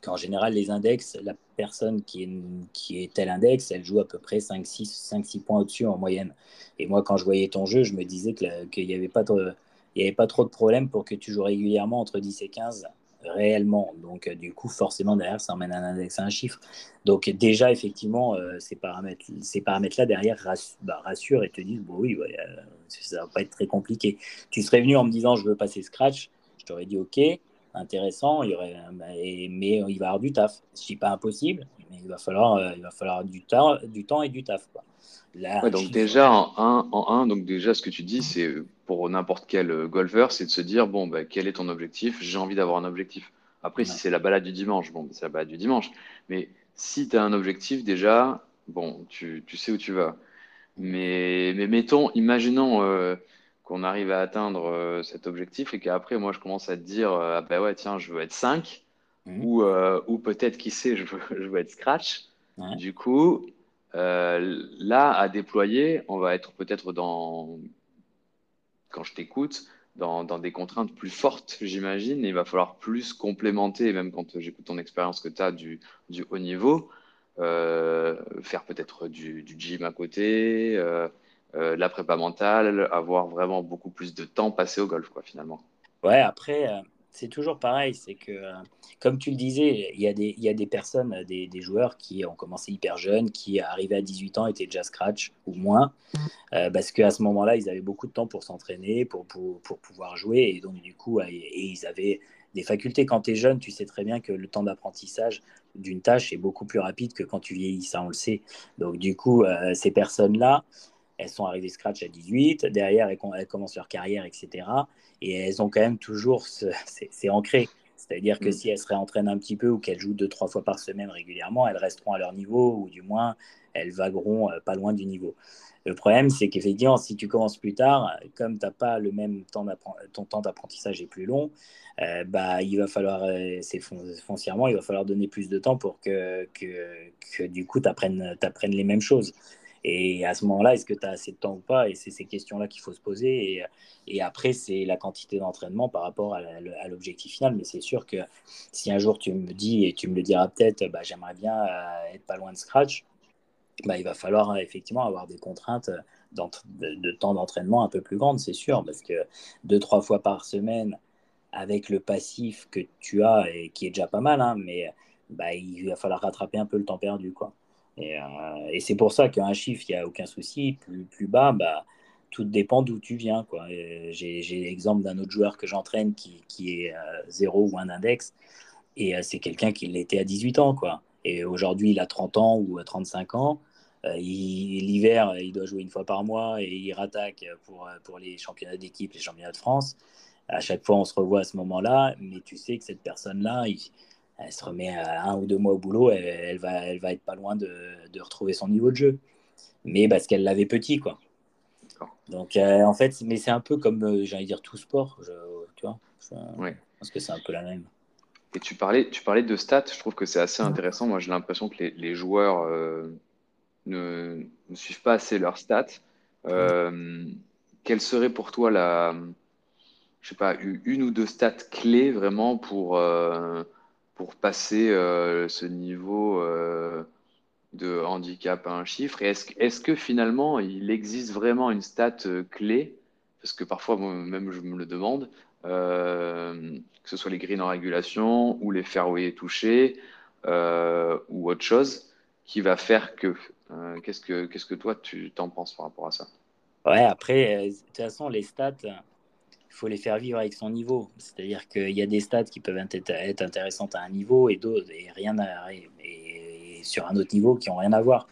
qu'en général, les index, la personne qui est, qui est tel index, elle joue à peu près 5-6 points au-dessus en moyenne. Et moi, quand je voyais ton jeu, je me disais qu'il n'y avait, pas avait pas trop de problème pour que tu joues régulièrement entre 10 et 15 réellement. Donc, euh, du coup, forcément, derrière, ça emmène un index à un chiffre. Donc, déjà, effectivement, euh, ces paramètres-là, ces paramètres derrière, bah, rassurent et te disent, bon, oui, ouais, euh, ça va pas être très compliqué. Tu serais venu en me disant, je veux passer Scratch, je t'aurais dit, OK, intéressant, il y aurait, mais, mais il va y avoir du taf. Je dis pas impossible, mais il va falloir, il va falloir du, temps, du temps et du taf. Quoi. donc déjà en 1, en un, donc déjà ce que tu dis, c'est pour n'importe quel euh, golfeur, c'est de se dire bon, bah, quel est ton objectif? J'ai envie d'avoir un objectif. Après, si c'est la balade du dimanche, bon, c'est la balade du dimanche. Mais si tu as un objectif, déjà, bon, tu, tu, sais où tu vas. Mais, mais mettons, imaginons euh, qu'on arrive à atteindre euh, cet objectif et qu'après, moi, je commence à te dire ah bah ouais, tiens, je veux être 5 mmh. ou, ou peut-être, qui sait, je veux, je veux être scratch. Du coup, là, à déployer, on va être peut-être dans quand je t'écoute, dans, des contraintes plus fortes, j'imagine. Il va falloir plus complémenter, même quand j'écoute ton expérience que tu as du, du, haut niveau, faire peut-être du, du, gym à côté, la prépa mentale, avoir vraiment beaucoup plus de temps passé au golf, quoi, finalement. Ouais, après, c'est toujours pareil. C'est que, euh, comme tu le disais, il y a des, y a des personnes, des, des, joueurs qui ont commencé hyper jeunes, qui arrivaient à 18 ans étaient déjà scratch ou moins, euh, parce qu'à ce moment-là, ils avaient beaucoup de temps pour s'entraîner, pour, pour, pour, pouvoir jouer, et donc du coup, et, ils avaient des facultés. Quand tu es jeune, tu sais très bien que le temps d'apprentissage d'une tâche est beaucoup plus rapide que quand tu vieillis, ça on le sait. Donc du coup, euh, ces personnes-là, elles sont arrivées scratch à 18, derrière elles, commencent leur carrière, etc. Et elles ont quand même toujours, c'est ancré. C'est-à-dire que mm. si elles se réentraînent un petit peu ou qu'elles jouent deux, trois fois par semaine régulièrement, elles resteront à leur niveau ou du moins elles vagueront euh, pas loin du niveau. Le problème, c'est qu'effectivement, si tu commences plus tard, comme tu n'as pas le même temps ton temps d'apprentissage est plus long, euh, bah, il va falloir, euh, c'est foncièrement, il va falloir donner plus de temps pour que, que, que du coup, tu apprennes, apprennes, les mêmes choses. Et à ce moment-là, est-ce que tu as assez de temps ou pas? Et c'est ces questions-là qu'il faut se poser. Et, après, c'est la quantité d'entraînement par rapport à l'objectif final. Mais c'est sûr que si un jour tu me dis, et tu me le diras peut-être, bah, j'aimerais bien euh, être pas loin de scratch, bah, il va falloir effectivement avoir des contraintes de, de temps d'entraînement un peu plus grandes, c'est sûr. Parce que deux, trois fois par semaine, avec le passif que tu as, et qui est déjà pas mal, hein, mais bah, il va falloir rattraper un peu le temps perdu. quoi. Euh, et, c'est pour ça qu'un chiffre, il n'y a aucun souci. Plus, bas, bah, tout dépend d'où tu viens. J'ai, l'exemple d'un autre joueur que j'entraîne qui, est 0 ou un index. Et euh, c'est quelqu'un qui l'était à 18 ans. Et aujourd'hui, il a 30 ans ou 35 ans. Euh, l'hiver, il doit jouer une fois par mois et il rattaque pour, les championnats d'équipe, les championnats de France. À chaque fois, on se revoit à ce moment-là. Mais tu sais que cette personne-là, elle se remet un ou deux mois au boulot, elle, elle, va, elle va être pas loin de, de, retrouver son niveau de jeu. Mais parce qu'elle l'avait petit, quoi. Donc, euh, en fait, mais c'est un peu comme, euh, j'allais dire, tout sport, je, tu vois. Je pense que c'est un peu la même. Et tu parlais, tu parlais de stats, je trouve que c'est assez intéressant. Moi, j'ai l'impression que les, les joueurs euh, ne, ne, suivent pas assez leurs stats. quelle serait pour toi la, je sais pas, une ou deux stats clés vraiment pour pour passer euh, ce niveau euh, de handicap à un chiffre. Est-ce est que finalement, il existe vraiment une stat euh, clé? Parce que parfois, moi-même, je me le demande, que ce soit les greens en régulation ou les fairways touchés ou autre chose, qui va faire que Qu'est-ce que toi, tu t'en penses par rapport à ça? Ouais, après, de toute façon, les stats, il faut les faire vivre avec son niveau. C'est-à-dire qu'il y a des stats qui peuvent être intéressantes à un niveau et d'autres et rien sur un autre niveau qui n'ont rien à voir.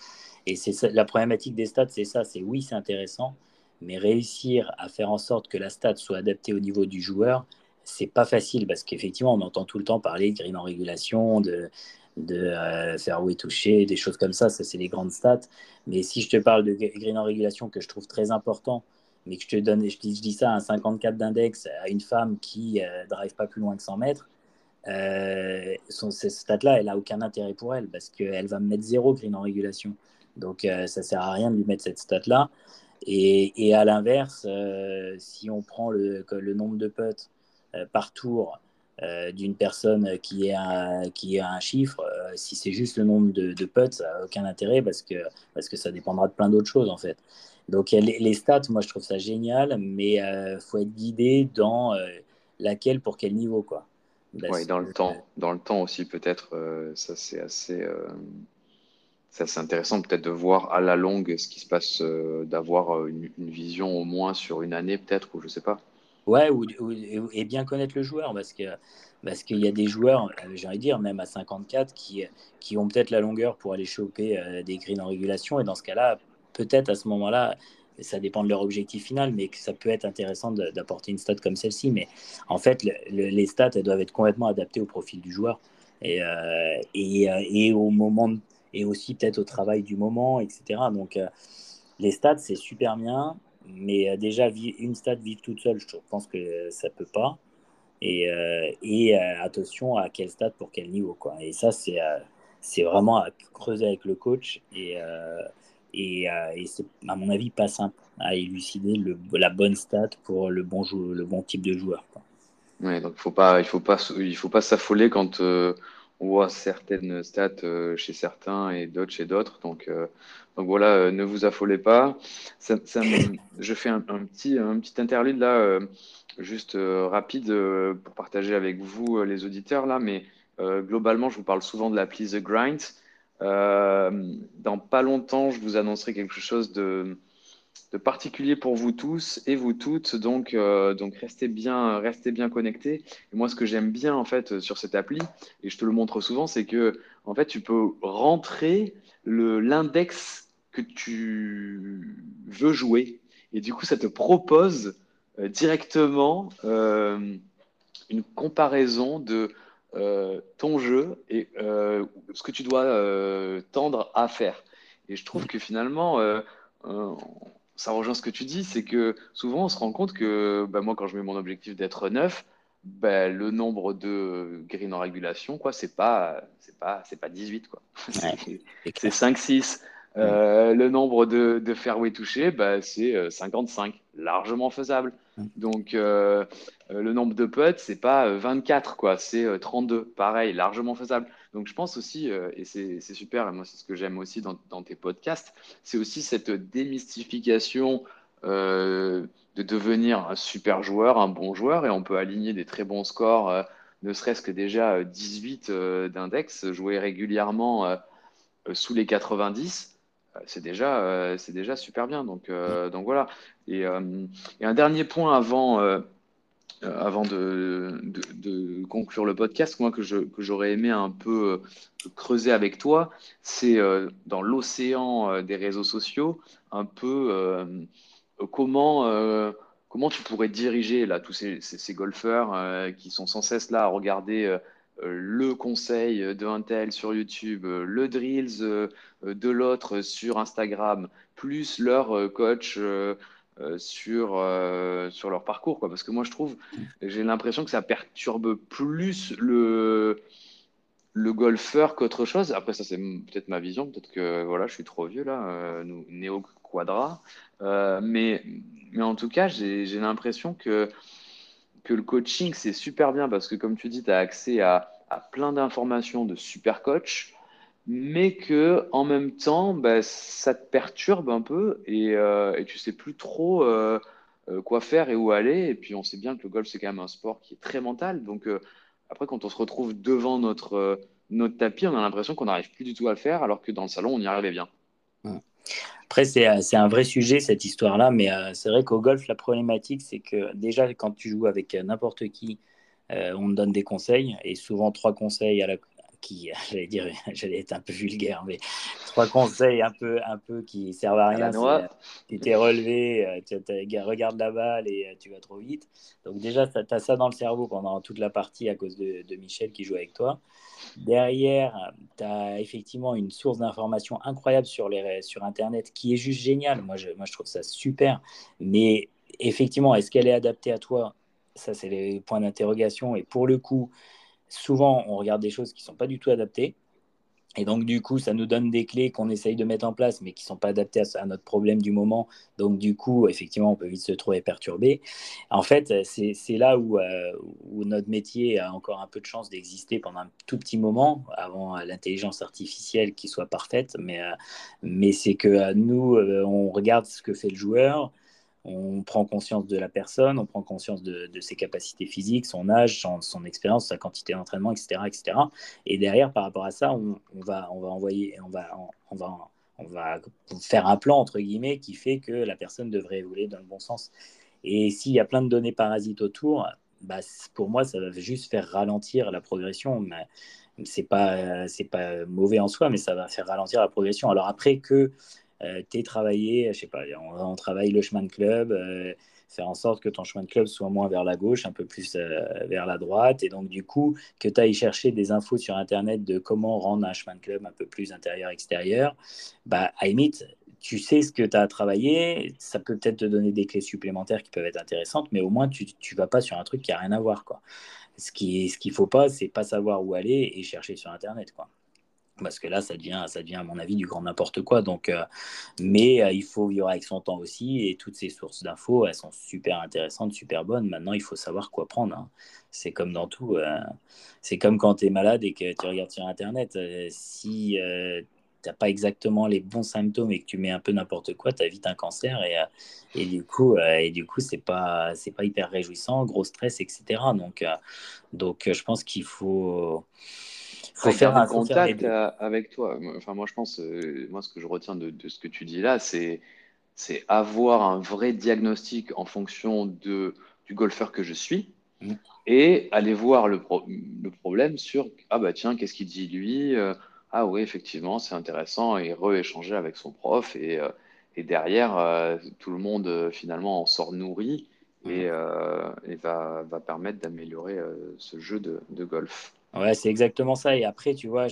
Et c'est la problématique des stats, c'est ça. C'est oui, c'est intéressant, mais réussir à faire en sorte que la stat soit adaptée au niveau du joueur, c'est pas facile parce qu'effectivement, on entend tout le temps parler de green en régulation, de euh, fairway touché, des choses comme ça. Ça, c'est les grandes stats. Mais si je te parle de green en régulation que je trouve très important mais que je te donne, je dis, je dis ça un 54 d'index à une femme qui euh, drive pas plus loin que 100 mètres, euh, cette stat-là, elle n'a aucun intérêt pour elle parce qu'elle va me mettre zéro green en régulation. Donc, euh, ça sert à rien de lui mettre cette stat-là. Et, à l'inverse, euh, si on prend le, nombre de putts par tour d'une personne qui est un, qui est un chiffre, si c'est juste le nombre de, de putts, ça n'a aucun intérêt parce que, parce que ça dépendra de plein d'autres choses en fait. Donc les, stats, moi je trouve ça génial, mais il euh, faut être guidé dans euh, laquelle pour quel niveau quoi. Oui, dans le temps, dans le temps aussi peut-être. Euh, ça c'est assez, c'est intéressant peut-être de voir à la longue ce qui se passe, d'avoir une, vision au moins sur une année peut-être ou je sais pas. Ouais, ou, et bien connaître le joueur parce que parce qu'il y a des joueurs, j'ai envie de dire même à 54, qui qui ont peut-être la longueur pour aller choper des greens en régulation et dans ce cas-là peut-être à ce moment-là, ça dépend de leur objectif final, mais que ça peut être intéressant d'apporter une stat comme celle-ci. Mais en fait, les stats, elles doivent être complètement adaptées au profil du joueur et, euh, euh, au moment, et aussi peut-être au travail du moment, etc. Donc, euh, les stats, c'est super bien, mais déjà, une stat vivre toute seule, je pense que ça peut pas. Et, et attention à quel stade pour quel niveau. Quoi. Et ça, c'est c'est vraiment à creuser avec le coach. Et, et, euh, et c'est, à mon avis, pas simple à élucider le, la bonne stat pour le bon, jou, le bon type de joueur. Quoi. Ouais, donc faut pas, il faut pas, il faut pas s'affoler quand euh, on voit certaines stats chez certains et d'autres chez d'autres. Donc, donc voilà, ne vous affolez pas. Ça, je fais un, petit, un petit interlude là, juste rapide pour partager avec vous les auditeurs là, mais globalement, je vous parle souvent de l'appli The Grind. Dans pas longtemps, je vous annoncerai quelque chose de particulier pour vous tous et vous toutes. Donc, euh, restez bien, connectés. Et moi, ce que j'aime bien en fait sur cette appli, et je te le montre souvent, c'est que en fait, tu peux rentrer l'index que tu veux jouer, et du coup, ça te propose euh, directement euh, une comparaison de ton jeu et ce que tu dois tendre à faire. Et je trouve que finalement, ça rejoint ce que tu dis, c'est que souvent on se rend compte que bah, moi, quand je mets mon objectif d'être neuf, bah, le nombre de green en régulation, quoi, c'est pas, c'est pas, c'est pas 18, quoi. c'est 5, 6. Euh, le nombre de, de fairway touchés, bah, c'est 55, euh, largement faisable. Donc, euh, le nombre de putts, c'est pas 24, quoi, c'est 32, pareil, largement faisable. Donc je pense aussi, euh, et c'est super, moi c'est ce que j'aime aussi dans, tes podcasts, c'est aussi cette démystification euh, de devenir un super joueur, un bon joueur, et on peut aligner des très bons scores, euh, ne serait-ce que déjà 18 d'index, jouer régulièrement sous les 90 c'est déjà, c'est déjà super bien. Donc, donc voilà. Et, et, un dernier point avant, euh, avant de, conclure le podcast, moi que, j'aurais aimé un peu euh, creuser avec toi, c'est euh, dans l'océan des réseaux sociaux, un peu comment, comment tu pourrais diriger là, tous ces, golfeurs qui sont sans cesse là à regarder le conseil d'un tel sur YouTube, le drills de l'autre sur Instagram, plus leur coach euh, sur, euh, sur leur parcours. Parce que moi, je trouve, j'ai l'impression que ça perturbe plus le, le golfeur qu'autre chose. Après, ça, c'est peut-être ma vision. Peut-être que voilà, je suis trop vieux là, euh, néo quadra. mais, mais en tout cas, j'ai l'impression que, que le coaching, c'est super bien parce que, comme tu dis, tu as accès à, plein d'informations de super coach mais que en même temps, bah, ça te perturbe un peu et, euh, tu sais plus trop euh, euh, quoi faire et où aller. Et puis on sait bien que le golf, c'est quand même un sport qui est très mental. Donc après, quand on se retrouve devant notre, notre tapis, on a l'impression qu'on n'arrive plus du tout à le faire, alors que dans le salon, on y arrivait bien. Après, c'est un vrai sujet, cette histoire-là, mais c'est vrai qu'au golf, la problématique, c'est que déjà, quand tu joues avec n'importe qui, on te donne des conseils, et souvent trois conseils à la, qui, j'allais dire, j'allais être un peu vulgaire, mais trois conseils un peu, un peu qui servent à rien. Euh, tu t'es relevé, euh, tu regarde la balle et euh, tu vas trop vite. Donc déjà, tu as ça dans le cerveau pendant toute la partie à cause de, Michel qui joue avec toi. Derrière, tu as effectivement une source d'information incroyable sur, les, sur Internet qui est juste géniale. Moi je, moi, je trouve ça super. Mais effectivement, est-ce qu'elle est adaptée à toi? Ça, c'est les points d'interrogation. Et pour le coup, souvent, on regarde des choses qui ne sont pas du tout adaptées. Et donc, du coup, ça nous donne des clés qu'on essaye de mettre en place, mais qui ne sont pas adaptées à, notre problème du moment. Donc, du coup, effectivement, on peut vite se trouver perturbé. En fait, c'est là où, euh, où, notre métier a encore un peu de chance d'exister pendant un tout petit moment, avant l'intelligence artificielle qui soit parfaite. Mais, euh, c'est que euh, nous, on regarde ce que fait le joueur, on prend conscience de la personne, on prend conscience de, ses capacités physiques, son âge, son, expérience, sa quantité d'entraînement, etc., etc. Et derrière, par rapport à ça, on, va, envoyer, on on, va, faire un plan entre guillemets qui fait que la personne devrait évoluer dans le bon sens. Et s'il y a plein de données parasites autour, bah, pour moi, ça va juste faire ralentir la progression. Mais c'est c'est pas mauvais en soi, mais ça va faire ralentir la progression. Alors après que euh, tu travaillé, je sais pas, on, travaille le chemin de club, euh, faire en sorte que ton chemin de club soit moins vers la gauche, un peu plus euh, vers la droite, et donc du coup, que tu ailles chercher des infos sur Internet de comment rendre un chemin de club un peu plus intérieur-extérieur, bah, à limite, tu sais ce que tu as travaillé, ça peut peut-être te donner des clés supplémentaires qui peuvent être intéressantes, mais au moins tu ne vas pas sur un truc qui n'a rien à voir. Quoi. Ce qu'il ce qu'il faut pas, c'est pas savoir où aller et chercher sur Internet. Quoi. Parce que là, ça devient, ça devient à mon avis du grand n'importe quoi. Donc, euh, mais euh, il faut vivre avec son temps aussi, et toutes ces sources d'infos, elles sont super intéressantes, super bonnes. Maintenant, il faut savoir quoi prendre. hein. C'est comme dans tout. euh, c'est comme quand tu es malade et que tu regardes sur Internet. Si tu n'as pas exactement les bons symptômes et que tu mets un peu n'importe quoi, tu as vite un cancer. Et, et du coup, et du coup, pas, pas hyper réjouissant, gros stress, etc. Donc, donc, je pense qu'il faut faut faire un faire contact deux. euh, avec toi. Moi- Enfin, moi, je pense, euh, moi, ce que je retiens de, de ce que tu dis là, c'est, c'est avoir un vrai diagnostic en fonction de, du golfeur que je suis Mm. et aller voir le, pro- le problème sur, ah bah tiens, qu'est-ce qu'il dit lui? Euh, ah oui, effectivement, c'est intéressant et re-échanger avec son prof et, euh, et derrière, euh, tout le monde euh, finalement en sort nourri Mm. et, euh, et va, va permettre d'améliorer euh, ce jeu de, de golf. Ouais, c'est exactement ça. Et après, tu vois,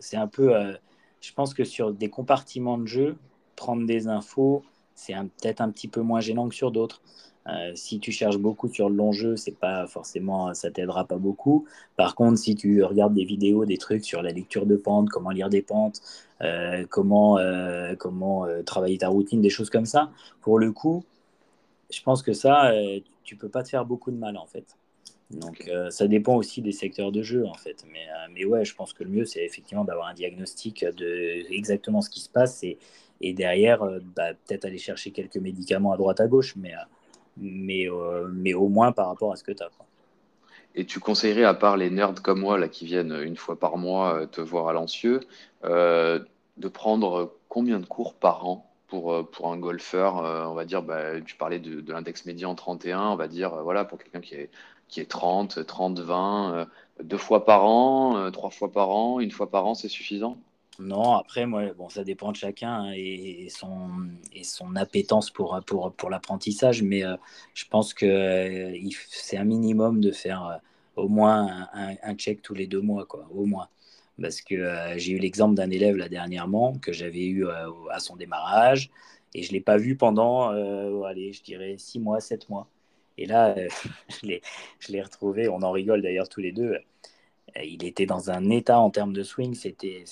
c'est un peu. euh, je pense que sur des compartiments de jeu, prendre des infos, c'est peut-être un petit peu moins gênant que sur d'autres. Euh, si tu cherches beaucoup sur le long jeu, c'est pas forcément, ça t'aidera pas beaucoup. Par contre, si tu regardes des vidéos, des trucs sur la lecture de pente, comment lire des pentes, euh, comment, comment travailler ta routine, des choses comme ça, pour le coup, je pense que ça, tu peux pas te faire beaucoup de mal en fait. Donc euh, ça dépend aussi des secteurs de jeu en fait. Mais, euh, mais ouais, je pense que le mieux c'est effectivement d'avoir un diagnostic de exactement ce qui se passe et, et derrière euh, bah, peut-être aller chercher quelques médicaments à droite à gauche, mais, mais, mais au moins par rapport à ce que tu as. Et tu conseillerais, à part les nerds comme moi, là, qui viennent une fois par mois te voir à Lancieux, de prendre combien de cours par an pour, pour un golfeur? euh, on va dire, bah, tu parlais de, de l'index médian 31, on va dire, euh, voilà, pour quelqu'un qui est, qui est 30, 30, 20, euh, deux fois par an, euh, trois fois par an, une fois par an, c'est suffisant? Non, après, moi, bon, ça dépend de chacun hein, et, son, et son appétence pour, pour, pour l'apprentissage, mais euh, je pense que euh, c'est un minimum de faire au moins un, check tous les deux mois, quoi, au moins. Parce que j'ai eu l'exemple d'un élève là dernièrement que j'avais eu à son démarrage et je ne l'ai pas vu pendant, allez, je dirais six mois, sept mois. Et là, euh, je l'ai, retrouvé, on en rigole d'ailleurs tous les deux. Euh, Il était dans un état en termes de swing, c'était,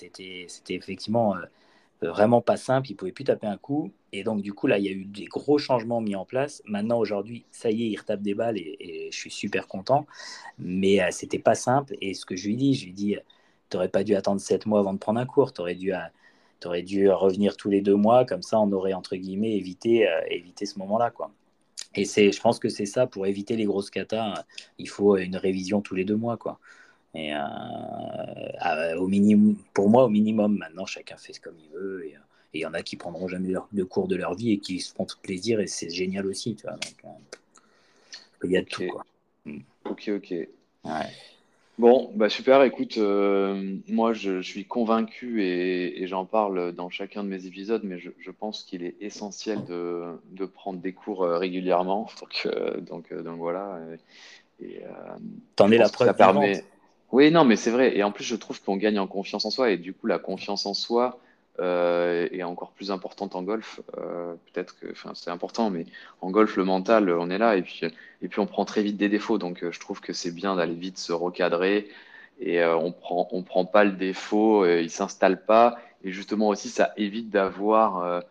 effectivement euh, vraiment pas simple, il pouvait plus taper un coup. Et donc, du coup, là, il y a eu des gros changements mis en place. Maintenant, aujourd'hui, ça y est, il retape des balles et, je suis super content. Mais euh, c'était pas simple. Et ce que je lui dis, je lui dis, tu n'aurais pas dû attendre sept mois avant de prendre un cours. Tu aurais dû, euh, t'aurais dû revenir tous les deux mois. Comme ça, on aurait, entre guillemets, évité, évité ce moment-là. quoi. Et c'est, je pense que c'est ça, pour éviter les grosses catas, euh, il faut une révision tous les deux mois. quoi. Et euh, euh, au minimum, pour moi, au minimum, maintenant, chacun fait comme il veut. Et euh, il y en a qui prendront jamais leur- de cours de leur vie et qui se font tout plaisir. Et c'est génial aussi. Tu vois, donc, euh, il y a de tout. Quoi. ok, ok. Ouais. Bon, bah super, écoute, euh, moi je, je suis convaincu et, et j'en parle dans chacun de mes épisodes, mais je, je pense qu'il est essentiel de, de prendre des cours euh, régulièrement. Donc, euh, donc, donc voilà. Et, euh, T'en es la ça preuve vivante. permet. Oui, non, mais c'est vrai. Et en plus, je trouve qu'on gagne en confiance en soi. Et du coup, la confiance en soi euh, est encore plus importante en golf. Euh, peut-être que, c'est important, mais en golf, le mental, on est là. Et puis, et puis on prend très vite des défauts. Donc, euh, je trouve que c'est bien d'aller vite se recadrer. Et on prend, on prend pas le défaut, il s'installe pas. Et justement aussi, ça évite d'avoir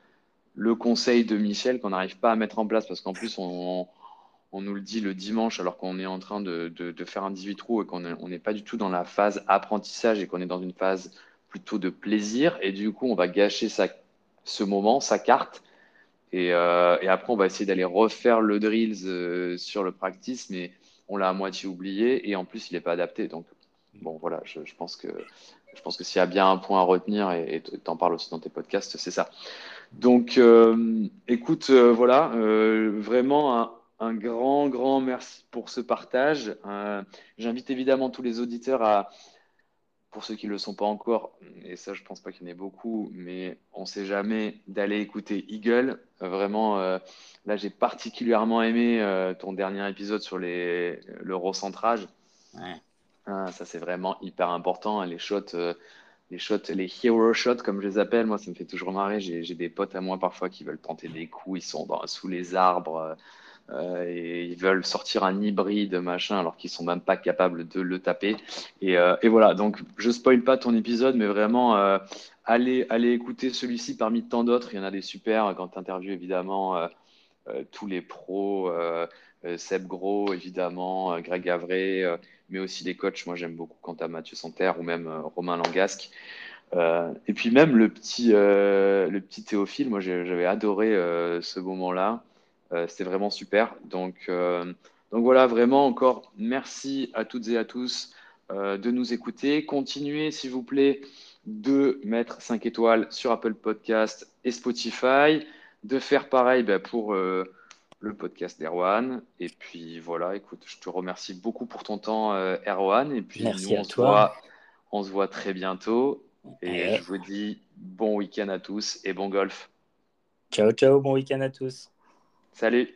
le conseil de Michel qu'on n'arrive pas à mettre en place parce qu'en plus, on, on nous le dit le dimanche alors qu'on est en train de, de- faire un 18 trous et qu'on est- on n'est pas du tout dans la phase apprentissage et qu'on est dans une phase plutôt de plaisir. Et du coup, on va gâcher sa, ce moment, sa carte. Et, euh, après, on va essayer d'aller refaire le drills euh, sur le practice, mais on l'a à moitié oublié et en plus, il n'est pas adapté. Donc, bon, voilà, je, pense que, je pense que s'il y a bien un point à retenir, et tu en parles aussi dans tes podcasts, c'est ça. Donc, euh, écoute, voilà, vraiment un, grand, grand merci pour ce partage. J'invite évidemment tous les auditeurs à, pour ceux qui ne le sont pas encore, et ça, je pense pas qu'il y en ait beaucoup, mais on sait jamais, d'aller écouter Eagle. Vraiment, euh, là, j'ai particulièrement aimé euh, ton dernier épisode sur les, le recentrage. Ouais. Ah, ça, c'est vraiment hyper important. Les shots, euh, les shots, les hero shots, comme je les appelle, moi, ça me fait toujours marrer. J'ai, j'ai des potes à moi parfois qui veulent tenter des coups. Ils sont dans- sous les arbres, euh, et ils veulent sortir un hybride machin alors qu'ils sont même pas capables de le taper. Et, euh, voilà, donc je spoil pas ton épisode, mais vraiment euh, allez, allez écouter celui-ci parmi tant d'autres. Il y en a des super quand tu interviews évidemment tous les pros, Seb Gros évidemment, Greg Avray, mais aussi des coachs. Moi j'aime beaucoup quand tu as Mathieu Santerre ou même Romain Langasque. et puis même le petit, le petit Théophile, moi j'avais adoré ce moment-là. Euh, c'était vraiment super. Donc, euh, donc voilà, vraiment encore merci à toutes et à tous euh, de nous écouter. Continuez, s'il vous plaît, de mettre 5 étoiles sur Apple Podcast et Spotify, de faire pareil ben, pour le podcast d'Erwan. Et puis voilà, écoute, je te remercie beaucoup pour ton temps, Erwan. Et puis Merci on à se toi. voit, on se voit très bientôt. Et Ouais. je vous dis bon week-end à tous et bon golf. Ciao, ciao, bon week-end à tous. Salut.